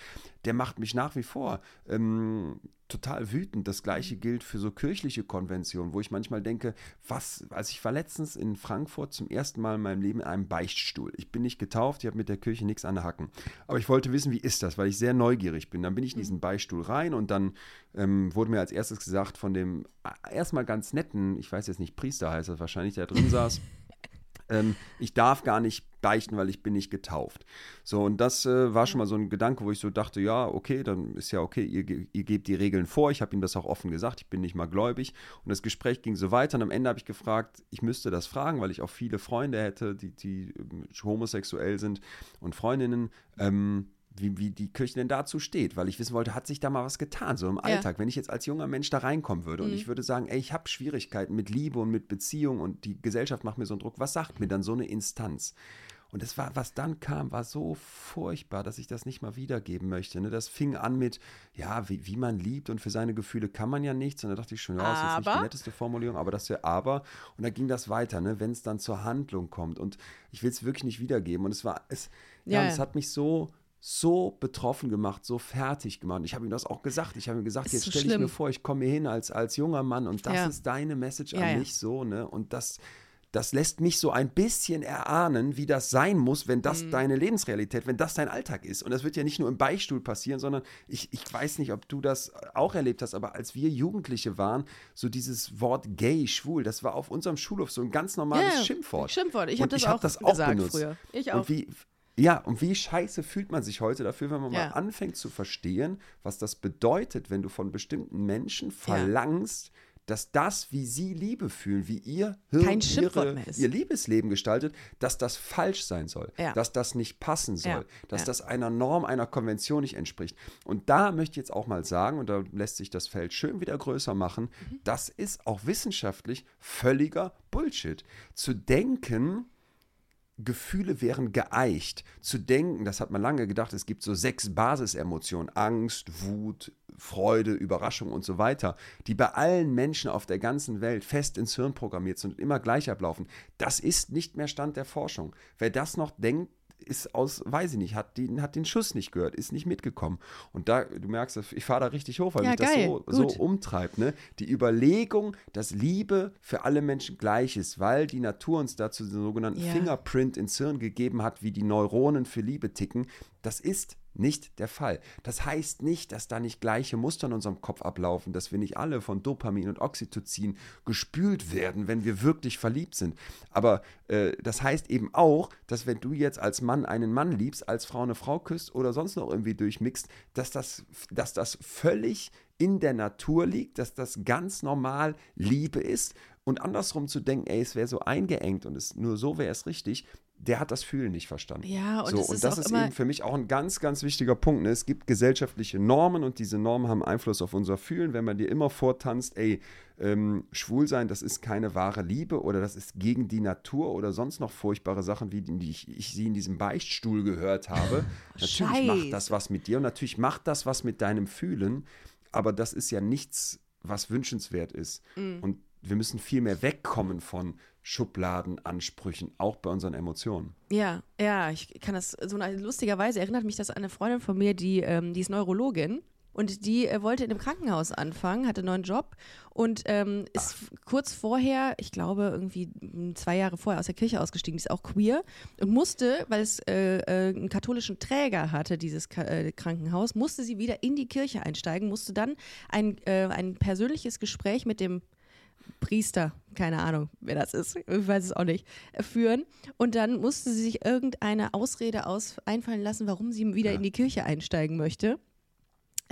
der macht mich nach wie vor ähm, total wütend. Das gleiche gilt für so kirchliche Konventionen, wo ich manchmal denke, was, also ich war letztens in Frankfurt zum ersten Mal in meinem Leben in einem Beichtstuhl. Ich bin nicht getauft, ich habe mit der Kirche nichts an der Hacken. Aber ich wollte wissen, wie ist das, weil ich sehr neugierig bin. Dann bin ich in diesen Beichtstuhl rein und dann ähm, wurde mir als erstes gesagt von dem äh, erstmal ganz netten, ich weiß jetzt nicht, Priester heißt das wahrscheinlich, der drin saß, ähm, ich darf gar nicht beichten, weil ich bin nicht getauft. So, und das äh, war schon mal so ein Gedanke, wo ich so dachte, ja, okay, dann ist ja okay, ihr, ihr gebt die Regeln vor. Ich habe ihm das auch offen gesagt, ich bin nicht mal gläubig. Und das Gespräch ging so weiter und am Ende habe ich gefragt, ich müsste das fragen, weil ich auch viele Freunde hätte, die, die ähm, homosexuell sind und Freundinnen, ähm, wie, wie die Kirche denn dazu steht, weil ich wissen wollte, hat sich da mal was getan, so im Alltag, wenn ich jetzt als junger Mensch da reinkommen würde und Mhm. ich würde sagen, ey, ich habe Schwierigkeiten mit Liebe und mit Beziehung und die Gesellschaft macht mir so einen Druck, was sagt mir dann so eine Instanz? Und das war, was dann kam, war so furchtbar, dass ich das nicht mal wiedergeben möchte. Ne? Das fing an mit, ja, wie, wie man liebt und für seine Gefühle kann man ja nichts. Und da dachte ich schon, ja, das ist nicht Aber? die netteste Formulierung, aber das ist ja aber. Und da ging das weiter, ne? wenn es dann zur Handlung kommt. Und ich will es wirklich nicht wiedergeben. Und es war, es, ja, Ja, und es ja. hat mich so, so betroffen gemacht, so fertig gemacht. Ich habe ihm das auch gesagt. Ich habe ihm gesagt, Ist jetzt so stelle ich mir vor, ich komme hier hin als, als junger Mann und das Ja. ist deine Message Ja, an ja. mich so, ne? Und das, das lässt mich so ein bisschen erahnen, wie das sein muss, wenn das Mhm. deine Lebensrealität, wenn das dein Alltag ist. Und das wird ja nicht nur im Beichtstuhl passieren, sondern ich, ich weiß nicht, ob du das auch erlebt hast, aber als wir Jugendliche waren, so dieses Wort gay, schwul, das war auf unserem Schulhof so ein ganz normales Ja, Schimpfwort. Schimpfwort. Ich habe das, ich hab auch das auch gesagt benutzt. früher. Ich auch. Und wie, ja, und wie scheiße fühlt man sich heute dafür, wenn man Ja. mal anfängt zu verstehen, was das bedeutet, wenn du von bestimmten Menschen verlangst, dass das, wie sie Liebe fühlen, wie ihr Hirn ihre, ihr Liebesleben gestaltet, dass das falsch sein soll, Ja. dass das nicht passen soll, Ja, dass ja. das einer Norm, einer Konvention nicht entspricht. Und da möchte ich jetzt auch mal sagen, und da lässt sich das Feld schön wieder größer machen, Mhm. das ist auch wissenschaftlich völliger Bullshit. Zu denken, Gefühle wären geeicht. Zu denken, das hat man lange gedacht, es gibt so sechs Basisemotionen, Angst, Wut, Freude, Überraschung und so weiter, die bei allen Menschen auf der ganzen Welt fest ins Hirn programmiert sind und immer gleich ablaufen. Das ist nicht mehr Stand der Forschung. Wer das noch denkt, ist aus, weiß ich nicht, hat den, hat den Schuss nicht gehört, ist nicht mitgekommen. Und da, du merkst, ich fahre da richtig hoch, weil Ja, mich geil, das so, so umtreibt. Ne? Die Überlegung, dass Liebe für alle Menschen gleich ist, weil die Natur uns dazu den sogenannten Ja. Fingerprint ins Hirn gegeben hat, wie die Neuronen für Liebe ticken, das ist nicht der Fall. Das heißt nicht, dass da nicht gleiche Muster in unserem Kopf ablaufen, dass wir nicht alle von Dopamin und Oxytocin gespült werden, wenn wir wirklich verliebt sind. Aber äh, das heißt eben auch, dass wenn du jetzt als Mann einen Mann liebst, als Frau eine Frau küsst oder sonst noch irgendwie durchmixt, dass das, dass das völlig in der Natur liegt, dass das ganz normal Liebe ist und andersrum zu denken, ey, es wäre so eingeengt und es, nur so wäre es richtig, der hat das Fühlen nicht verstanden. Ja, und so, es und ist das ist eben für mich auch ein ganz, ganz wichtiger Punkt. Ne? Es gibt gesellschaftliche Normen und diese Normen haben Einfluss auf unser Fühlen. Wenn man dir immer vortanzt, ey, ähm, schwul sein, das ist keine wahre Liebe oder das ist gegen die Natur oder sonst noch furchtbare Sachen, wie die ich, ich sie in diesem Beichtstuhl gehört habe. natürlich macht Scheiße. das was mit dir und natürlich macht das was mit deinem Fühlen, aber das ist ja nichts, was wünschenswert ist. Mm. Und wir müssen viel mehr wegkommen von Schubladen, Ansprüchen, auch bei unseren Emotionen. Ja, ja, ich kann das so eine- lustigerweise erinnert mich das an eine Freundin von mir, die, ähm, die ist Neurologin. Und die äh, wollte in einem Krankenhaus anfangen, hatte einen neuen Job und ähm, ist kurz vorher, ich glaube irgendwie zwei Jahre vorher aus der Kirche ausgestiegen, die ist auch queer und musste, weil es äh, äh, einen katholischen Träger hatte, dieses Ka äh, Krankenhaus, musste sie wieder in die Kirche einsteigen, musste dann ein, äh, ein persönliches Gespräch mit dem Priester, keine Ahnung, wer das ist, ich weiß es auch nicht, führen. Und dann musste sie sich irgendeine Ausrede aus einfallen lassen, warum sie wieder ja. in die Kirche einsteigen möchte.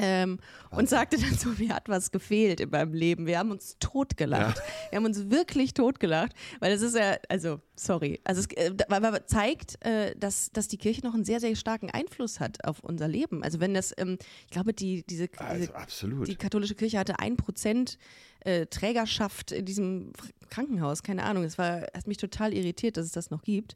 Ähm, und sagte dann so, mir hat was gefehlt in meinem Leben. Wir haben uns totgelacht. Ja. Wir haben uns wirklich totgelacht, weil es ist ja, also, sorry, also es äh, zeigt, äh, dass, dass die Kirche noch einen sehr, sehr starken Einfluss hat auf unser Leben. Also wenn das, ähm, ich glaube, die, diese, also absolut. die katholische Kirche hatte ein Prozent äh, Trägerschaft in diesem Krankenhaus, keine Ahnung. Es war, hat mich total irritiert, dass es das noch gibt.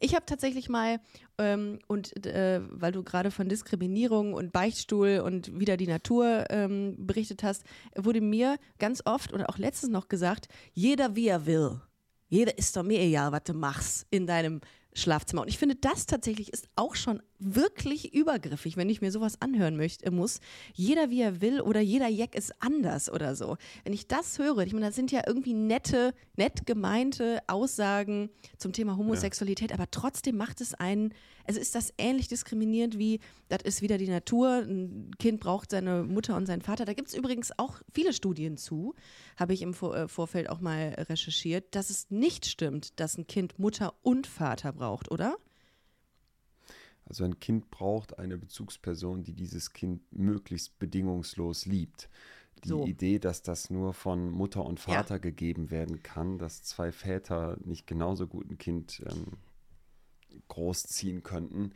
Ich habe tatsächlich mal, ähm, und äh, weil du gerade von Diskriminierung und Beichtstuhl und wieder die Natur ähm, berichtet hast, wurde mir ganz oft und auch letztens noch gesagt, jeder wie er will. Jeder ist doch mir egal, was du machst in deinem Schlafzimmer. Und ich finde, das tatsächlich ist auch schon wirklich übergriffig, wenn ich mir sowas anhören möchte, äh, muss. Jeder wie er will oder jeder Jack ist anders oder so. Wenn ich das höre, ich meine, das sind ja irgendwie nette, nett gemeinte Aussagen zum Thema Homosexualität, ja. aber trotzdem macht es einen, also ist das ähnlich diskriminierend wie, das ist wieder die Natur, ein Kind braucht seine Mutter und seinen Vater. Da gibt es übrigens auch viele Studien zu, habe ich im äh, Vorfeld auch mal recherchiert, dass es nicht stimmt, dass ein Kind Mutter und Vater braucht, oder? Also ein Kind braucht eine Bezugsperson, die dieses Kind möglichst bedingungslos liebt. Die so. Idee, dass das nur von Mutter und Vater ja. gegeben werden kann, dass zwei Väter nicht genauso gut ein Kind ähm, großziehen könnten,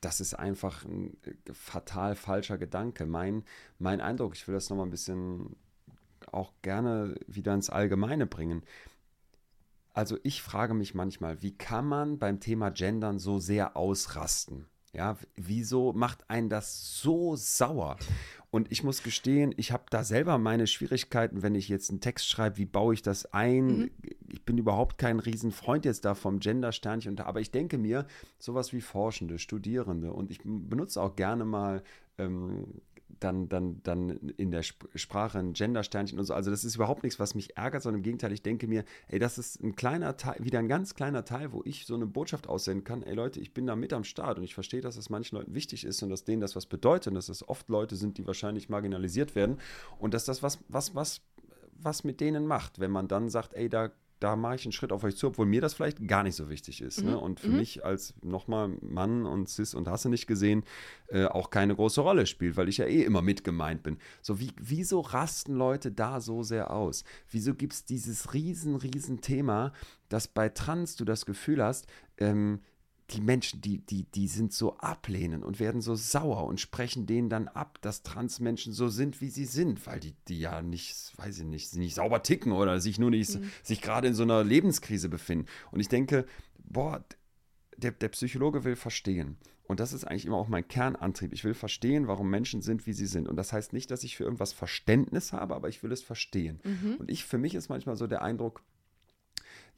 das ist einfach ein äh, fatal falscher Gedanke. Mein, mein Eindruck, ich will das nochmal ein bisschen auch gerne wieder ins Allgemeine bringen. Also ich frage mich manchmal, wie kann man beim Thema Gendern so sehr ausrasten? Ja, wieso macht einen das so sauer? Und ich muss gestehen, ich habe da selber meine Schwierigkeiten, wenn ich jetzt einen Text schreibe, wie baue ich das ein? Mhm. Ich bin überhaupt kein Riesenfreund jetzt da vom Gender-Sternchen, aber ich denke mir, sowas wie Forschende, Studierende und ich benutze auch gerne mal ähm, dann, dann, dann in der Sprache ein Gender-Sternchen und so. Also das ist überhaupt nichts, was mich ärgert, sondern im Gegenteil, ich denke mir, ey, das ist ein kleiner Teil, wieder ein ganz kleiner Teil, wo ich so eine Botschaft aussenden kann, ey Leute, ich bin da mit am Start und ich verstehe, dass das manchen Leuten wichtig ist und dass denen das was bedeutet und dass das oft Leute sind, die wahrscheinlich marginalisiert werden und dass das was, was, was, was mit denen macht, wenn man dann sagt, ey, da da mache ich einen Schritt auf euch zu, obwohl mir das vielleicht gar nicht so wichtig ist. Ne? Mhm. Ne? Und für mhm. mich als nochmal Mann und Cis und hast du nicht gesehen, äh, auch keine große Rolle spielt, weil ich ja eh immer mitgemeint bin. So, wie, wieso rasten Leute da so sehr aus? Wieso gibt es dieses riesen, riesen Thema, dass bei Trans du das Gefühl hast, ähm, die Menschen, die, die, die sind so ablehnend und werden so sauer und sprechen denen dann ab, dass Transmenschen so sind, wie sie sind, weil die, die ja nicht, weiß ich nicht, nicht sauber ticken oder sich nur nicht, mhm. sich gerade in so einer Lebenskrise befinden. Und ich denke, boah, der, der Psychologe will verstehen. Und das ist eigentlich immer auch mein Kernantrieb. Ich will verstehen, warum Menschen sind, wie sie sind. Und das heißt nicht, dass ich für irgendwas Verständnis habe, aber ich will es verstehen. Mhm. Und ich, für mich ist manchmal so der Eindruck,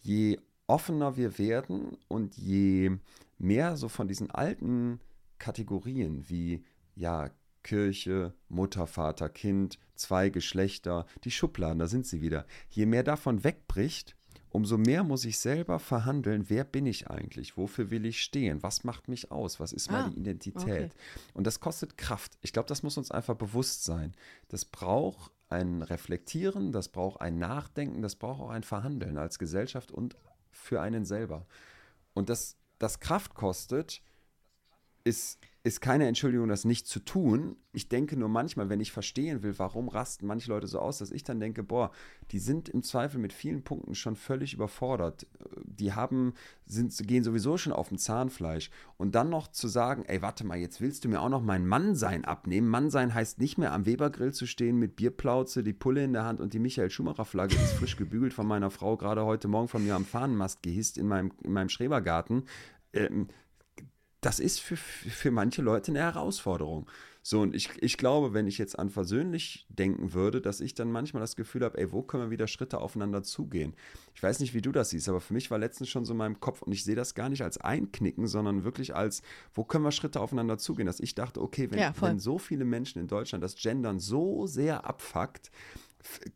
je offener wir werden und je mehr so von diesen alten Kategorien wie ja Kirche, Mutter, Vater, Kind, zwei Geschlechter, die Schubladen, da sind sie wieder. Je mehr davon wegbricht, umso mehr muss ich selber verhandeln, wer bin ich eigentlich, wofür will ich stehen, was macht mich aus, was ist meine ah, Identität. Okay. Und das kostet Kraft. Ich glaube, das muss uns einfach bewusst sein. Das braucht ein Reflektieren, das braucht ein Nachdenken, das braucht auch ein Verhandeln als Gesellschaft und für einen selber. Und das, das Kraft kostet, ist, ist keine Entschuldigung, das nicht zu tun. Ich denke nur manchmal, wenn ich verstehen will, warum rasten manche Leute so aus, dass ich dann denke, boah, die sind im Zweifel mit vielen Punkten schon völlig überfordert. Die haben, sind, gehen sowieso schon auf dem Zahnfleisch. Und dann noch zu sagen, ey, warte mal, jetzt willst du mir auch noch mein Mannsein abnehmen. Mannsein heißt nicht mehr am Webergrill zu stehen mit Bierplauze, die Pulle in der Hand und die Michael Schumacher-Flagge ist frisch gebügelt von meiner Frau, gerade heute Morgen von mir am Fahnenmast gehisst in meinem, in meinem Schrebergarten. Ähm, das ist für, für manche Leute eine Herausforderung. So, und ich, ich glaube, wenn ich jetzt an versöhnlich denken würde, dass ich dann manchmal das Gefühl habe, ey, wo können wir wieder Schritte aufeinander zugehen? Ich weiß nicht, wie du das siehst, aber für mich war letztens schon so in meinem Kopf, und ich sehe das gar nicht als Einknicken, sondern wirklich als, wo können wir Schritte aufeinander zugehen? Dass ich dachte, okay, wenn, ja, wenn so viele Menschen in Deutschland das Gendern so sehr abfuckt,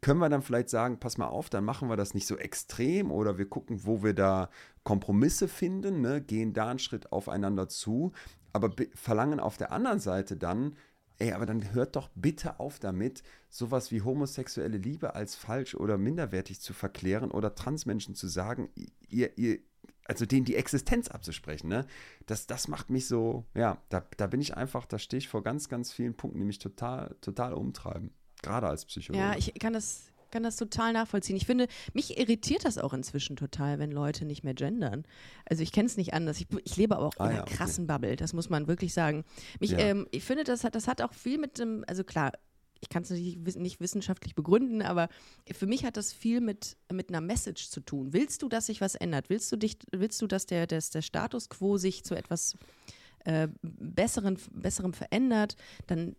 können wir dann vielleicht sagen, pass mal auf, dann machen wir das nicht so extrem oder wir gucken, wo wir da Kompromisse finden, ne, gehen da einen Schritt aufeinander zu, aber verlangen auf der anderen Seite dann ey, aber dann hört doch bitte auf damit, sowas wie homosexuelle Liebe als falsch oder minderwertig zu verklären oder Transmenschen zu sagen, ihr, ihr, also denen die Existenz abzusprechen, ne? Das, das macht mich so, ja, da, da bin ich einfach, da stehe ich vor ganz, ganz vielen Punkten, die mich total, total umtreiben. Gerade als Psychologe. Ja, ich kann das, kann das total nachvollziehen. Ich finde, mich irritiert das auch inzwischen total, wenn Leute nicht mehr gendern. Also ich kenne es nicht anders. Ich, ich, lebe aber auch ah, in einer ja, krassen okay. Bubble, das muss man wirklich sagen. Mich, ja. ähm, ich finde, das hat, das hat auch viel mit dem, also klar, ich kann es natürlich nicht wissenschaftlich begründen, aber für mich hat das viel mit, mit einer Message zu tun. Willst du, dass sich was ändert? Willst du, dich, willst du dass der, dass der Status quo sich zu etwas äh, besseren, besserem verändert, dann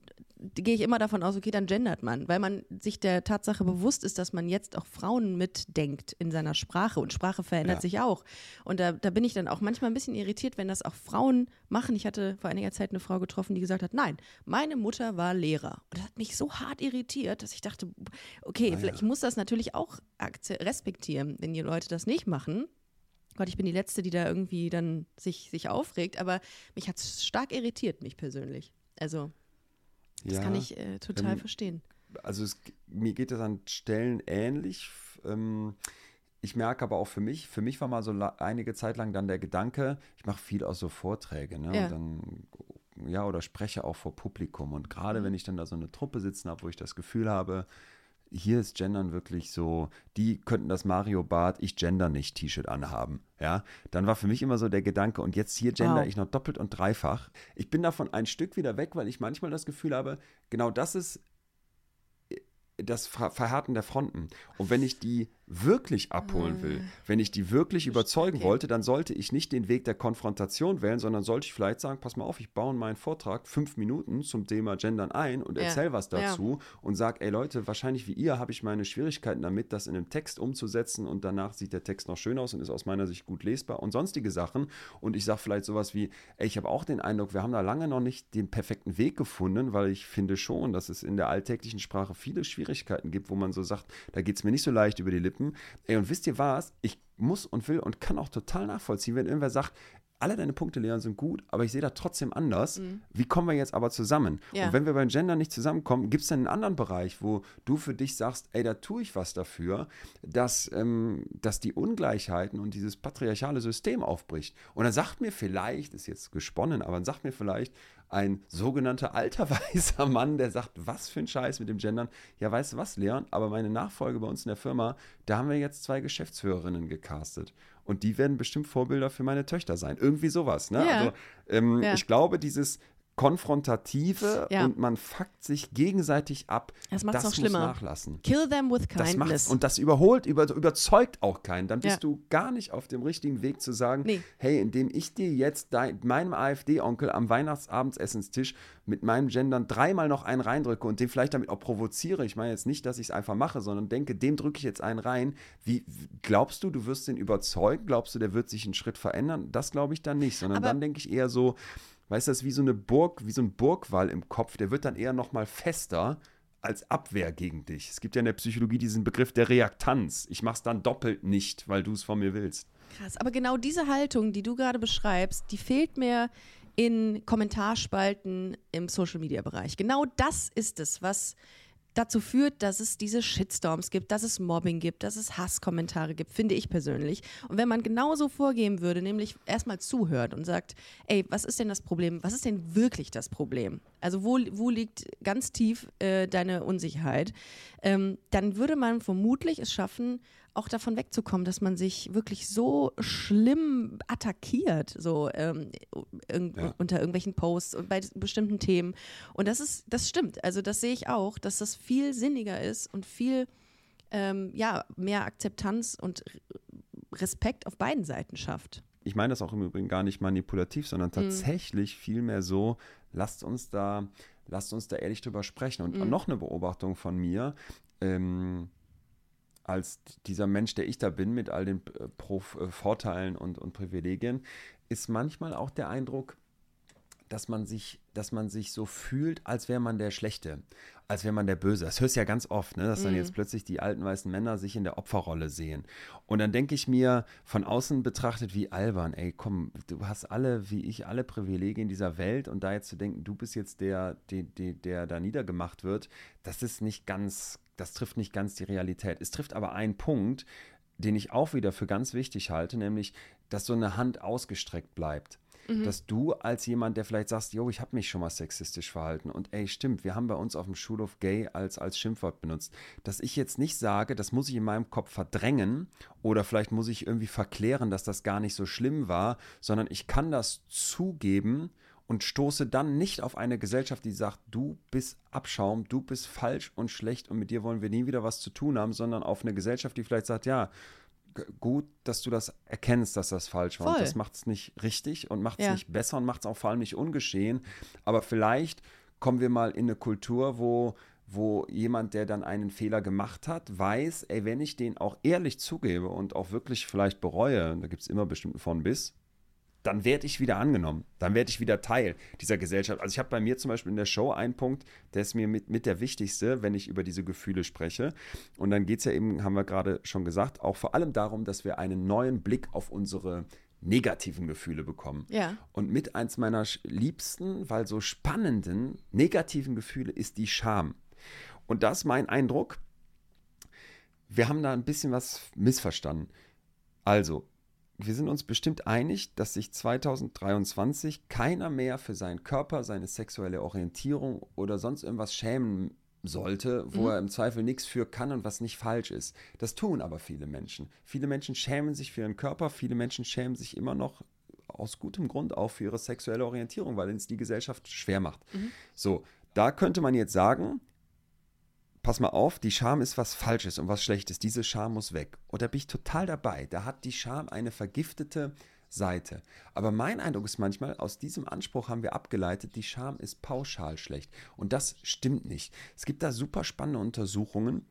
gehe ich immer davon aus, okay, dann gendert man, weil man sich der Tatsache bewusst ist, dass man jetzt auch Frauen mitdenkt in seiner Sprache und Sprache verändert ja. sich auch. Und da, da bin ich dann auch manchmal ein bisschen irritiert, wenn das auch Frauen machen. Ich hatte vor einiger Zeit eine Frau getroffen, die gesagt hat, nein, meine Mutter war Lehrer. Und das hat mich so hart irritiert, dass ich dachte, okay, ah, ja. ich muss das natürlich auch respektieren, wenn die Leute das nicht machen. Gott, ich bin die Letzte, die da irgendwie dann sich, sich aufregt, aber mich hat es stark irritiert, mich persönlich. Also, das ja, kann ich äh, total ähm, verstehen. Also, es, mir geht es an Stellen ähnlich. Ähm, ich merke aber auch für mich, für mich war mal so einige Zeit lang dann der Gedanke, ich mache viel aus so Vorträge, ne? Ja. Dann, ja, oder spreche auch vor Publikum. Und gerade mhm. wenn ich dann da so eine Truppe sitzen habe, wo ich das Gefühl habe, hier ist Gendern wirklich so, die könnten das Mario Bart, ich gender nicht T-Shirt anhaben. Ja, dann war für mich immer so der Gedanke, und jetzt hier gender wow. ich noch doppelt und dreifach. Ich bin davon ein Stück wieder weg, weil ich manchmal das Gefühl habe, genau das ist das Verhärten der Fronten. Und wenn ich die wirklich abholen will, ah. wenn ich die wirklich überzeugen okay. wollte, dann sollte ich nicht den Weg der Konfrontation wählen, sondern sollte ich vielleicht sagen, pass mal auf, ich baue meinen Vortrag fünf Minuten zum Thema Gendern ein und ja. erzähl was dazu ja. und sag, ey Leute, wahrscheinlich wie ihr habe ich meine Schwierigkeiten damit, das in einem Text umzusetzen und danach sieht der Text noch schön aus und ist aus meiner Sicht gut lesbar und sonstige Sachen. Und ich sage vielleicht sowas wie, ey, ich habe auch den Eindruck, wir haben da lange noch nicht den perfekten Weg gefunden, weil ich finde schon, dass es in der alltäglichen Sprache viele Schwierigkeiten gibt, wo man so sagt, da geht es mir nicht so leicht über die Lippen Typen. Ey, und wisst ihr was? Ich muss und will und kann auch total nachvollziehen, wenn irgendwer sagt, alle deine Punkte, Leon, sind gut, aber ich sehe das trotzdem anders. Mhm. Wie kommen wir jetzt aber zusammen? Ja. Und wenn wir beim Gender nicht zusammenkommen, gibt es dann einen anderen Bereich, wo du für dich sagst, ey, da tue ich was dafür, dass, ähm, dass die Ungleichheiten und dieses patriarchale System aufbricht. Und dann sagt mir vielleicht, ist jetzt gesponnen, aber dann sagt mir vielleicht, ein sogenannter alter weißer Mann, der sagt, was für ein Scheiß mit dem Gendern. Ja, weißt du was, Leon? Aber meine Nachfolge bei uns in der Firma, da haben wir jetzt zwei Geschäftsführerinnen gecastet. Und die werden bestimmt Vorbilder für meine Töchter sein. Irgendwie sowas. Ne? Ja. Also ähm, ja. ich glaube, dieses Konfrontative ja. und man fuckt sich gegenseitig ab. Das macht es noch schlimmer. nachlassen. Kill them with kindness. Das und das überholt, über, überzeugt auch keinen. Dann bist ja. du gar nicht auf dem richtigen Weg zu sagen, nee. hey, indem ich dir jetzt dein, meinem AfD-Onkel am Weihnachtsabendsessenstisch mit meinem Gendern dreimal noch einen reindrücke und den vielleicht damit auch provoziere. Ich meine jetzt nicht, dass ich es einfach mache, sondern denke, dem drücke ich jetzt einen rein. Wie glaubst du, du wirst den überzeugen? Glaubst du, der wird sich einen Schritt verändern? Das glaube ich dann nicht, sondern Aber dann denke ich eher so, weißt du, das ist wie so eine Burg, wie so ein Burgwall im Kopf, der wird dann eher nochmal fester als Abwehr gegen dich. Es gibt ja in der Psychologie diesen Begriff der Reaktanz. Ich mach's dann doppelt nicht, weil du es von mir willst. Krass, aber genau diese Haltung, die du gerade beschreibst, die fehlt mir in Kommentarspalten im Social Media Bereich. Genau das ist es, was dazu führt, dass es diese Shitstorms gibt, dass es Mobbing gibt, dass es Hasskommentare gibt, finde ich persönlich. Und wenn man genauso vorgehen würde, nämlich erstmal zuhört und sagt, ey, was ist denn das Problem? Was ist denn wirklich das Problem? Also wo, wo liegt ganz tief äh, deine Unsicherheit? Ähm, dann würde man vermutlich es schaffen, auch davon wegzukommen, dass man sich wirklich so schlimm attackiert, so ähm, irg ja. unter irgendwelchen Posts und bei bestimmten Themen. Und das ist, das stimmt. Also das sehe ich auch, dass das viel sinniger ist und viel ähm, ja, mehr Akzeptanz und Respekt auf beiden Seiten schafft. Ich meine das auch im Übrigen gar nicht manipulativ, sondern mhm. tatsächlich mhm. vielmehr so, lasst uns da, lasst uns da ehrlich drüber sprechen. Und mhm. noch eine Beobachtung von mir. Ähm, als dieser Mensch, der ich da bin, mit all den äh, äh, Vorteilen und, und Privilegien, ist manchmal auch der Eindruck, dass man sich, dass man sich so fühlt, als wäre man der Schlechte, als wäre man der Böse. Das hörst du ja ganz oft, ne? dass dann jetzt plötzlich die alten weißen Männer sich in der Opferrolle sehen. Und dann denke ich mir von außen betrachtet, wie albern, ey, komm, du hast alle, wie ich, alle Privilegien dieser Welt und da jetzt zu denken, du bist jetzt der, der, der, der da niedergemacht wird, das ist nicht ganz, das trifft nicht ganz die Realität. Es trifft aber einen Punkt, den ich auch wieder für ganz wichtig halte, nämlich, dass so eine Hand ausgestreckt bleibt. Mhm. Dass du als jemand, der vielleicht sagst, jo, ich habe mich schon mal sexistisch verhalten und ey, stimmt, wir haben bei uns auf dem Schulhof gay als, als Schimpfwort benutzt, dass ich jetzt nicht sage, das muss ich in meinem Kopf verdrängen oder vielleicht muss ich irgendwie verklären, dass das gar nicht so schlimm war, sondern ich kann das zugeben und stoße dann nicht auf eine Gesellschaft, die sagt, du bist Abschaum, du bist falsch und schlecht und mit dir wollen wir nie wieder was zu tun haben, sondern auf eine Gesellschaft, die vielleicht sagt, ja, gut, dass du das erkennst, dass das falsch war. Voll. Und das macht es nicht richtig und macht es Ja. nicht besser und macht es auch vor allem nicht ungeschehen. Aber vielleicht kommen wir mal in eine Kultur, wo, wo jemand, der dann einen Fehler gemacht hat, weiß, ey, wenn ich den auch ehrlich zugebe und auch wirklich vielleicht bereue, da gibt es immer bestimmten von bis, dann werde ich wieder angenommen. Dann werde ich wieder Teil dieser Gesellschaft. Also ich habe bei mir zum Beispiel in der Show einen Punkt, der ist mir mit, mit der wichtigste, wenn ich über diese Gefühle spreche. Und dann geht es ja eben, haben wir gerade schon gesagt, auch vor allem darum, dass wir einen neuen Blick auf unsere negativen Gefühle bekommen. Ja. Und mit eins meiner liebsten, weil so spannenden negativen Gefühle ist die Scham. Und das ist mein Eindruck. Wir haben da ein bisschen was missverstanden. Also, wir sind uns bestimmt einig, dass sich 2023 keiner mehr für seinen Körper, seine sexuelle Orientierung oder sonst irgendwas schämen sollte, wo er im Zweifel nichts für kann und was nicht falsch ist. Das tun aber viele Menschen. Viele Menschen schämen sich für ihren Körper, viele Menschen schämen sich immer noch aus gutem Grund auch für ihre sexuelle Orientierung, weil es die Gesellschaft schwer macht. So, da könnte man jetzt sagen, pass mal auf, die Scham ist was Falsches und was Schlechtes. Diese Scham muss weg. Und da bin ich total dabei. Da hat die Scham eine vergiftete Seite. Aber mein Eindruck ist manchmal, aus diesem Anspruch haben wir abgeleitet, die Scham ist pauschal schlecht. Und das stimmt nicht. Es gibt da super spannende Untersuchungen,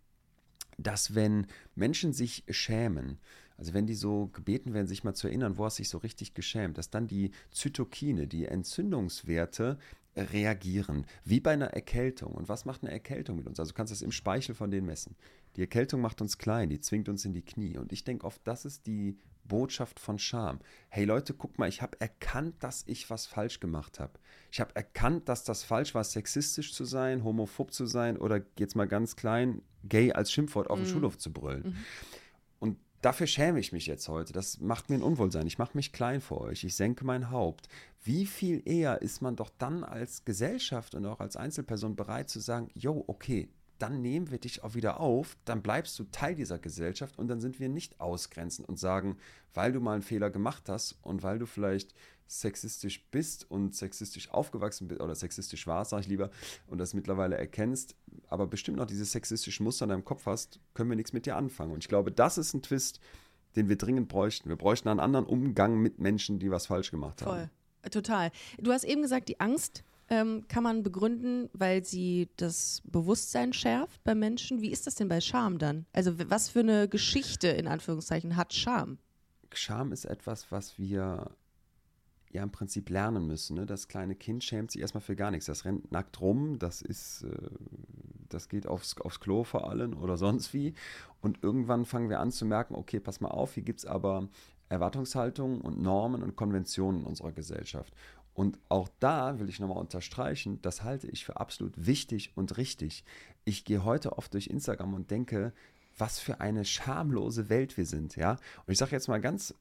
dass wenn Menschen sich schämen, also wenn die so gebeten werden, sich mal zu erinnern, wo hast du dich so richtig geschämt, dass dann die Zytokine, die Entzündungswerte reagieren, wie bei einer Erkältung. Und was macht eine Erkältung mit uns? Also du kannst das im Speichel von denen messen. Die Erkältung macht uns klein, die zwingt uns in die Knie. Und ich denke oft, das ist die Botschaft von Scham. Hey Leute, guck mal, ich habe erkannt, dass ich was falsch gemacht habe. Ich habe erkannt, dass das falsch war, sexistisch zu sein, homophob zu sein oder jetzt mal ganz klein, gay als Schimpfwort auf dem Schulhof zu brüllen. Und dafür schäme ich mich jetzt heute. Das macht mir ein Unwohlsein. Ich mache mich klein vor euch. Ich senke mein Haupt. Wie viel eher ist man doch dann als Gesellschaft und auch als Einzelperson bereit zu sagen, yo, okay, dann nehmen wir dich auch wieder auf, dann bleibst du Teil dieser Gesellschaft und dann sind wir nicht ausgrenzend und sagen, weil du mal einen Fehler gemacht hast und weil du vielleicht sexistisch bist und sexistisch aufgewachsen bist oder sexistisch warst, sage ich lieber, und das mittlerweile erkennst, aber bestimmt noch diese sexistischen Muster in deinem Kopf hast, können wir nichts mit dir anfangen. Und ich glaube, das ist ein Twist, den wir dringend bräuchten. Wir bräuchten einen anderen Umgang mit Menschen, die was falsch gemacht haben. Voll. Total. Du hast eben gesagt, die Angst ähm, kann man begründen, weil sie das Bewusstsein schärft bei Menschen. Wie ist das denn bei Scham dann? Also was für eine Geschichte in Anführungszeichen hat Scham? Scham ist etwas, was wir ja im Prinzip lernen müssen. Ne? Das kleine Kind schämt sich erstmal für gar nichts. Das rennt nackt rum, das ist, äh, das geht aufs, aufs Klo vor allem oder sonst wie. Und irgendwann fangen wir an zu merken, okay, pass mal auf, hier gibt es aber Erwartungshaltungen und Normen und Konventionen in unserer Gesellschaft. Und auch da will ich nochmal unterstreichen, das halte ich für absolut wichtig und richtig. Ich gehe heute oft durch Instagram und denke, was für eine schamlose Welt wir sind, ja. Und ich sage jetzt mal ganz,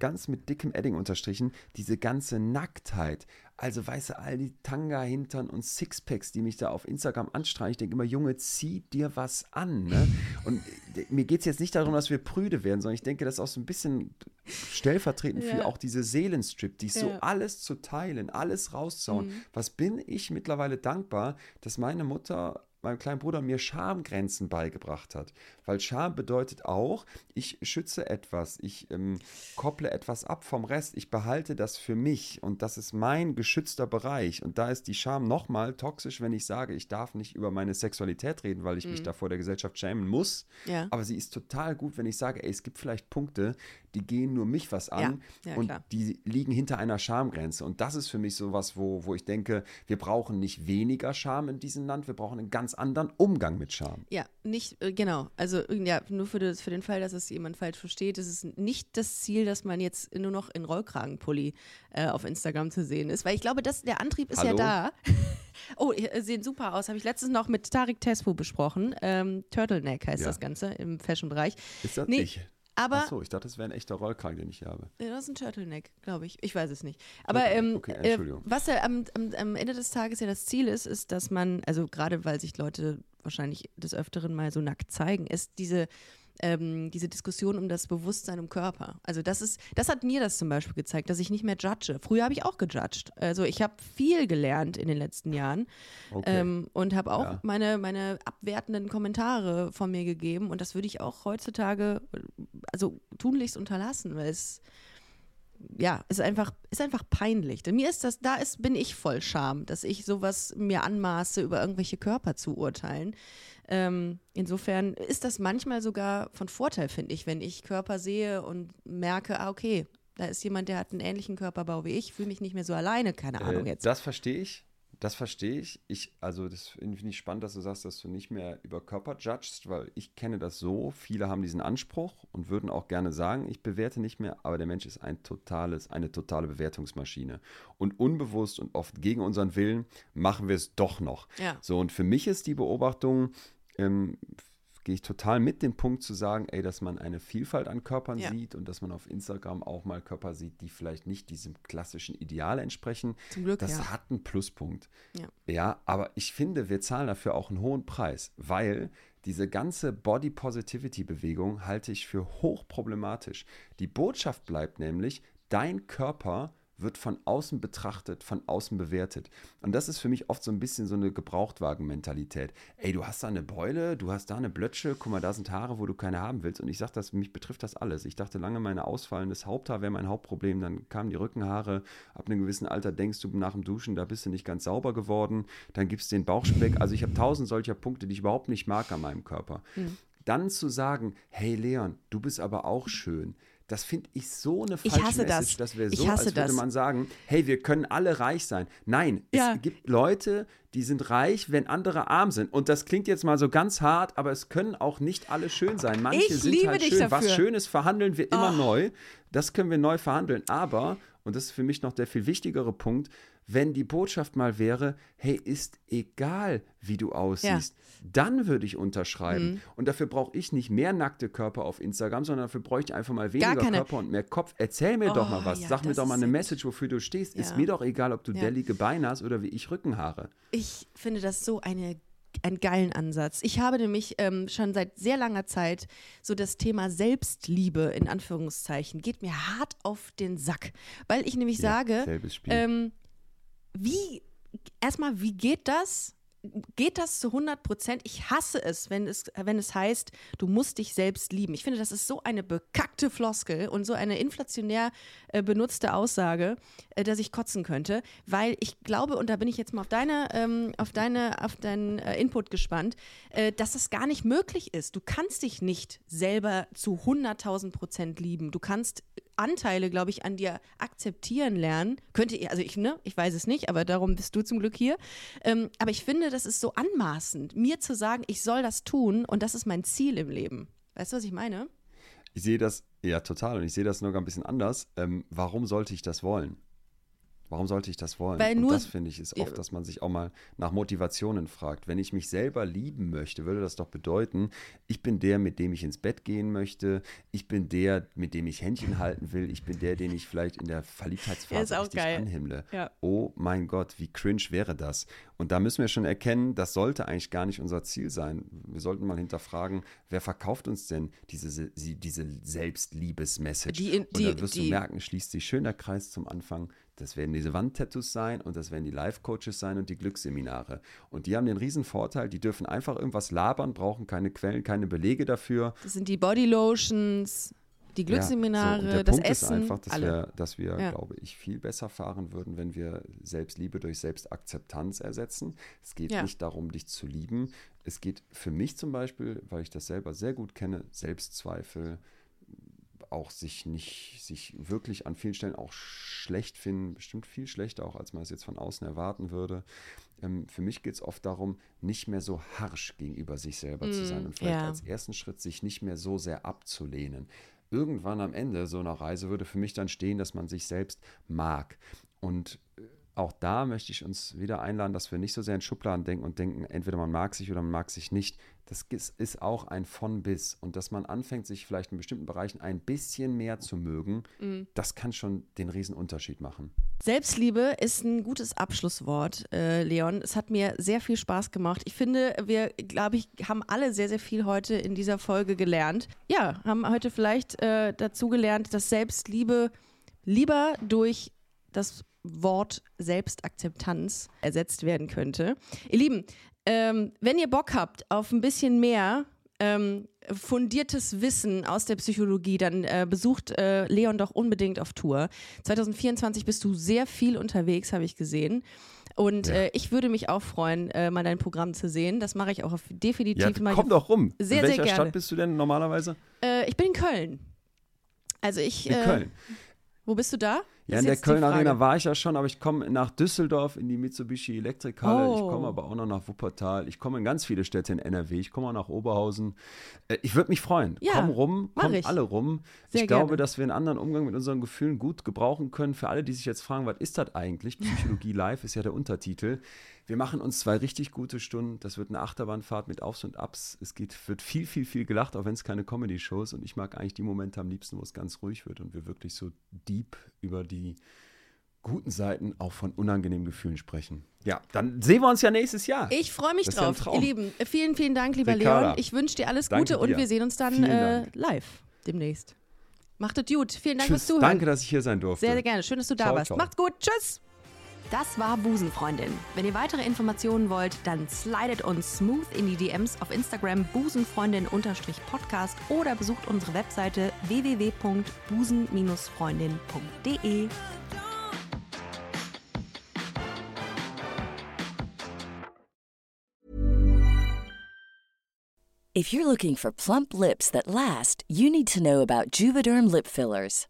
ganz mit dickem Edding unterstrichen, diese ganze Nacktheit. Also, weißt du, all die Tanga-Hintern und Sixpacks, die mich da auf Instagram anstreichen. Ich denke immer, Junge, zieh dir was an. Ne? Und äh, mir geht es jetzt nicht darum, dass wir prüde werden, sondern ich denke, das ist auch so ein bisschen stellvertretend für Ja. auch diese Seelenstrip, die so Ja. alles zu teilen, alles rauszauen. Was bin ich mittlerweile dankbar, dass meine Mutter meinem kleinen Bruder mir Schamgrenzen beigebracht hat. Weil Scham bedeutet auch, ich schütze etwas, ich ähm, kopple etwas ab vom Rest, ich behalte das für mich und das ist mein geschützter Bereich. Und da ist die Scham nochmal toxisch, wenn ich sage, ich darf nicht über meine Sexualität reden, weil ich mhm. mich da vor der Gesellschaft schämen muss. Ja. Aber sie ist total gut, wenn ich sage, ey, es gibt vielleicht Punkte, die gehen nur mich was an ja, ja, und klar. die liegen hinter einer Schamgrenze. Und das ist für mich so was, wo, wo ich denke, wir brauchen nicht weniger Scham in diesem Land, wir brauchen einen ganz anderen Umgang mit Scham. Ja, nicht, äh, genau. Also ja, nur für, das, für den Fall, dass es jemand falsch versteht, ist es nicht das Ziel, dass man jetzt nur noch in Rollkragenpulli äh, auf Instagram zu sehen ist. Weil ich glaube, dass der Antrieb ist Hallo? ja da. oh, äh, sehen super aus. Habe ich letztens noch mit Tarik Tesfu besprochen. Ähm, Turtleneck heißt ja. das Ganze im Fashion-Bereich. Ist das nee, ich? Aber, Ach so, ich dachte, das wäre ein echter Rollkragen, den ich habe. Ja, das ist ein Turtleneck, glaube ich. Ich weiß es nicht. Aber ähm, okay, äh, was ja am, am, am, Ende des Tages ja das Ziel ist, ist, dass man, also gerade weil sich Leute wahrscheinlich des Öfteren mal so nackt zeigen, ist diese ähm, diese Diskussion um das Bewusstsein im Körper. Also das ist, das hat mir das zum Beispiel gezeigt, dass ich nicht mehr judge. Früher habe ich auch gejudged. Also ich habe viel gelernt in den letzten Jahren okay. ähm, und habe auch ja. meine, meine abwertenden Kommentare von mir gegeben und das würde ich auch heutzutage, also tunlichst unterlassen, weil es ja, ist einfach, ist einfach peinlich. Denn mir ist das, da ist, bin ich voll Scham, dass ich sowas mir anmaße, über irgendwelche Körper zu urteilen. Ähm, insofern ist das manchmal sogar von Vorteil, finde ich, wenn ich Körper sehe und merke, ah, okay, da ist jemand, der hat einen ähnlichen Körperbau wie ich, fühle mich nicht mehr so alleine, keine Ahnung äh, jetzt. Das verstehe ich. Das verstehe ich. ich. Also, das finde ich spannend, dass du sagst, dass du nicht mehr über Körper judgst, weil ich kenne das so. Viele haben diesen Anspruch und würden auch gerne sagen, ich bewerte nicht mehr, aber der Mensch ist ein totales, eine totale Bewertungsmaschine. Und unbewusst und oft gegen unseren Willen machen wir es doch noch. Ja. So, und für mich ist die Beobachtung, ähm, gehe ich total mit dem Punkt zu sagen, ey, dass man eine Vielfalt an Körpern ja. sieht und dass man auf Instagram auch mal Körper sieht, die vielleicht nicht diesem klassischen Ideal entsprechen. Zum Glück, das ja. hat einen Pluspunkt. Ja. ja, aber ich finde, wir zahlen dafür auch einen hohen Preis, weil diese ganze Body Positivity Bewegung halte ich für hochproblematisch. Die Botschaft bleibt nämlich, dein Körper wird von außen betrachtet, von außen bewertet. Und das ist für mich oft so ein bisschen so eine Gebrauchtwagen-Mentalität. Ey, du hast da eine Beule, du hast da eine Blötsche, guck mal, da sind Haare, wo du keine haben willst. Und ich sage das, mich betrifft das alles. Ich dachte lange, meine ausfallendes Haupthaar wäre mein Hauptproblem. Dann kamen die Rückenhaare. Ab einem gewissen Alter denkst du nach dem Duschen, da bist du nicht ganz sauber geworden. Dann gibt es den Bauchspeck. Also ich habe tausend solcher Punkte, die ich überhaupt nicht mag an meinem Körper. Mhm. Dann zu sagen, hey Leon, du bist aber auch schön das finde ich so eine falsche ich hasse Message. Das, das wäre so, als würde das. man sagen, hey, wir können alle reich sein. Nein, ja. es gibt Leute, die sind reich, wenn andere arm sind. Und das klingt jetzt mal so ganz hart, aber es können auch nicht alle schön sein. Manche ich sind halt schön. Dafür. Was Schönes verhandeln wir immer oh. neu. Das können wir neu verhandeln. Aber, und das ist für mich noch der viel wichtigere Punkt, wenn die Botschaft mal wäre, hey, ist egal, wie du aussiehst, ja. dann würde ich unterschreiben. Mhm. Und dafür brauche ich nicht mehr nackte Körper auf Instagram, sondern dafür bräuchte ich einfach mal weniger Körper und mehr Kopf. Erzähl mir oh, doch mal was. Ja, Sag mir doch mal eine Message, wofür du stehst. Ja. Ist mir doch egal, ob du ja. dellige Beine hast oder wie ich Rückenhaare. Ich finde das so eine einen geilen Ansatz. Ich habe nämlich ähm, schon seit sehr langer Zeit so das Thema Selbstliebe in Anführungszeichen geht mir hart auf den Sack, weil ich nämlich ja, sage, ähm, wie, erstmal, wie geht das? Geht das zu 100 Prozent? Ich hasse es wenn, es, wenn es heißt, du musst dich selbst lieben. Ich finde, das ist so eine bekackte Floskel und so eine inflationär äh, benutzte Aussage, äh, dass ich kotzen könnte, weil ich glaube, und da bin ich jetzt mal auf deine, ähm, auf deine, auf deinen äh, Input gespannt, äh, dass das gar nicht möglich ist. Du kannst dich nicht selber zu 100.000 Prozent lieben. Du kannst Anteile, glaube ich, an dir akzeptieren lernen. Könnte ihr, also ich, ne, ich weiß es nicht, aber darum bist du zum Glück hier. Ähm, aber ich finde, das ist so anmaßend, mir zu sagen, ich soll das tun und das ist mein Ziel im Leben. Weißt du, was ich meine? Ich sehe das, ja, total. Und ich sehe das noch ein bisschen anders. Ähm, warum sollte ich das wollen? Warum sollte ich das wollen? Weil nur, und das finde ich ist oft, dass man sich auch mal nach Motivationen fragt. Wenn ich mich selber lieben möchte, würde das doch bedeuten, ich bin der, mit dem ich ins Bett gehen möchte. Ich bin der, mit dem ich Händchen halten will. Ich bin der, den ich vielleicht in der Verliebtheitsphase ja, richtig geil. anhimmle. Ja. Oh mein Gott, wie cringe wäre das? Und da müssen wir schon erkennen, das sollte eigentlich gar nicht unser Ziel sein. Wir sollten mal hinterfragen, wer verkauft uns denn diese, diese Selbstliebesmessage? Die, die, Und dann wirst die, du merken, schließt sich schön der Kreis zum Anfang Das werden diese Wandtattoos sein und das werden die Life-Coaches sein und die Glücksseminare. Und die haben den riesen Vorteil, die dürfen einfach irgendwas labern, brauchen keine Quellen, keine Belege dafür. Das sind die Bodylotions, die Glücksseminare, ja, so. das Punkt Essen. Ist einfach, dass alle. wir, dass wir Ja. glaube ich, viel besser fahren würden, wenn wir Selbstliebe durch Selbstakzeptanz ersetzen. Es geht Ja. nicht darum, dich zu lieben. Es geht für mich zum Beispiel, weil ich das selber sehr gut kenne, Selbstzweifel, auch sich nicht, sich wirklich an vielen Stellen auch schlecht finden, bestimmt viel schlechter auch, als man es jetzt von außen erwarten würde. Ähm, für mich geht es oft darum, nicht mehr so harsch gegenüber sich selber zu sein und vielleicht ja. als ersten Schritt sich nicht mehr so sehr abzulehnen. Irgendwann am Ende so einer Reise würde für mich dann stehen, dass man sich selbst mag. Und äh, auch da möchte ich uns wieder einladen, dass wir nicht so sehr in Schubladen denken und denken, entweder man mag sich oder man mag sich nicht. Das ist, auch ein von bis. Und dass man anfängt, sich vielleicht in bestimmten Bereichen ein bisschen mehr zu mögen, das kann schon den Unterschied machen. Selbstliebe ist ein gutes Abschlusswort, äh, Leon. Es hat mir sehr viel Spaß gemacht. Ich finde, wir, glaube ich, haben alle sehr, sehr viel heute in dieser Folge gelernt. Ja, haben heute vielleicht äh, dazu gelernt, dass Selbstliebe lieber durch das Wort Selbstakzeptanz ersetzt werden könnte. Ihr Lieben, ähm, wenn ihr Bock habt auf ein bisschen mehr ähm, fundiertes Wissen aus der Psychologie, dann äh, besucht äh, Leon doch unbedingt auf Tour. 2024 bist du sehr viel unterwegs, habe ich gesehen. Und Ja. äh, ich würde mich auch freuen, äh, mal dein Programm zu sehen. Das mache ich auch auf, definitiv. Ja, ich komm doch rum. Sehr, in sehr welcher gerne. Stadt bist du denn normalerweise? Äh, ich bin in Köln. Also ich. In äh, Köln. Wo bist du da? Ja, in der Köln. Arena war ich ja schon, aber ich komme nach Düsseldorf in die Mitsubishi Elektrikhalle. Ich Oh. komme aber auch noch nach Wuppertal. Ich komme in ganz viele Städte in NRW. Ich komme auch nach Oberhausen. Äh, Ich würde mich freuen. Ja, Komm rum, kommt ich. alle rum. Sehr ich glaube, gerne. dass wir einen anderen Umgang mit unseren Gefühlen gut gebrauchen können. Für alle, die sich jetzt fragen, was ist das eigentlich? Psychologie live ist ja der Untertitel. Wir machen uns zwei richtig gute Stunden. Das wird eine Achterbahnfahrt mit Aufs und Abs. Es geht, wird viel, viel, viel gelacht, auch wenn es keine Comedy-Shows Und ich mag eigentlich die Momente am liebsten, wo es ganz ruhig wird und wir wirklich so deep über die guten Seiten auch von unangenehmen Gefühlen sprechen. Ja, dann sehen wir uns ja nächstes Jahr. Ich freue mich ja drauf, Traum. ihr Lieben. äh, Vielen, vielen Dank, lieber Ricarda, Leon. Ich wünsche dir alles Gute und dir. wir sehen uns dann äh, live demnächst. Macht es gut. Vielen Dank Tschüss, fürs Zuhören. danke, dass ich hier sein durfte. Sehr, sehr gerne. Schön, dass du da Ciao, warst. ciao. Macht's gut. Tschüss. Das war Busenfreundin. Wenn ihr weitere Informationen wollt, dann slidet uns smooth in die DMs auf Instagram busenfreundin-podcast oder besucht unsere Webseite www.busen-freundin.de. If you're looking for plump lips that last, you need to know about Juvederm lip fillers.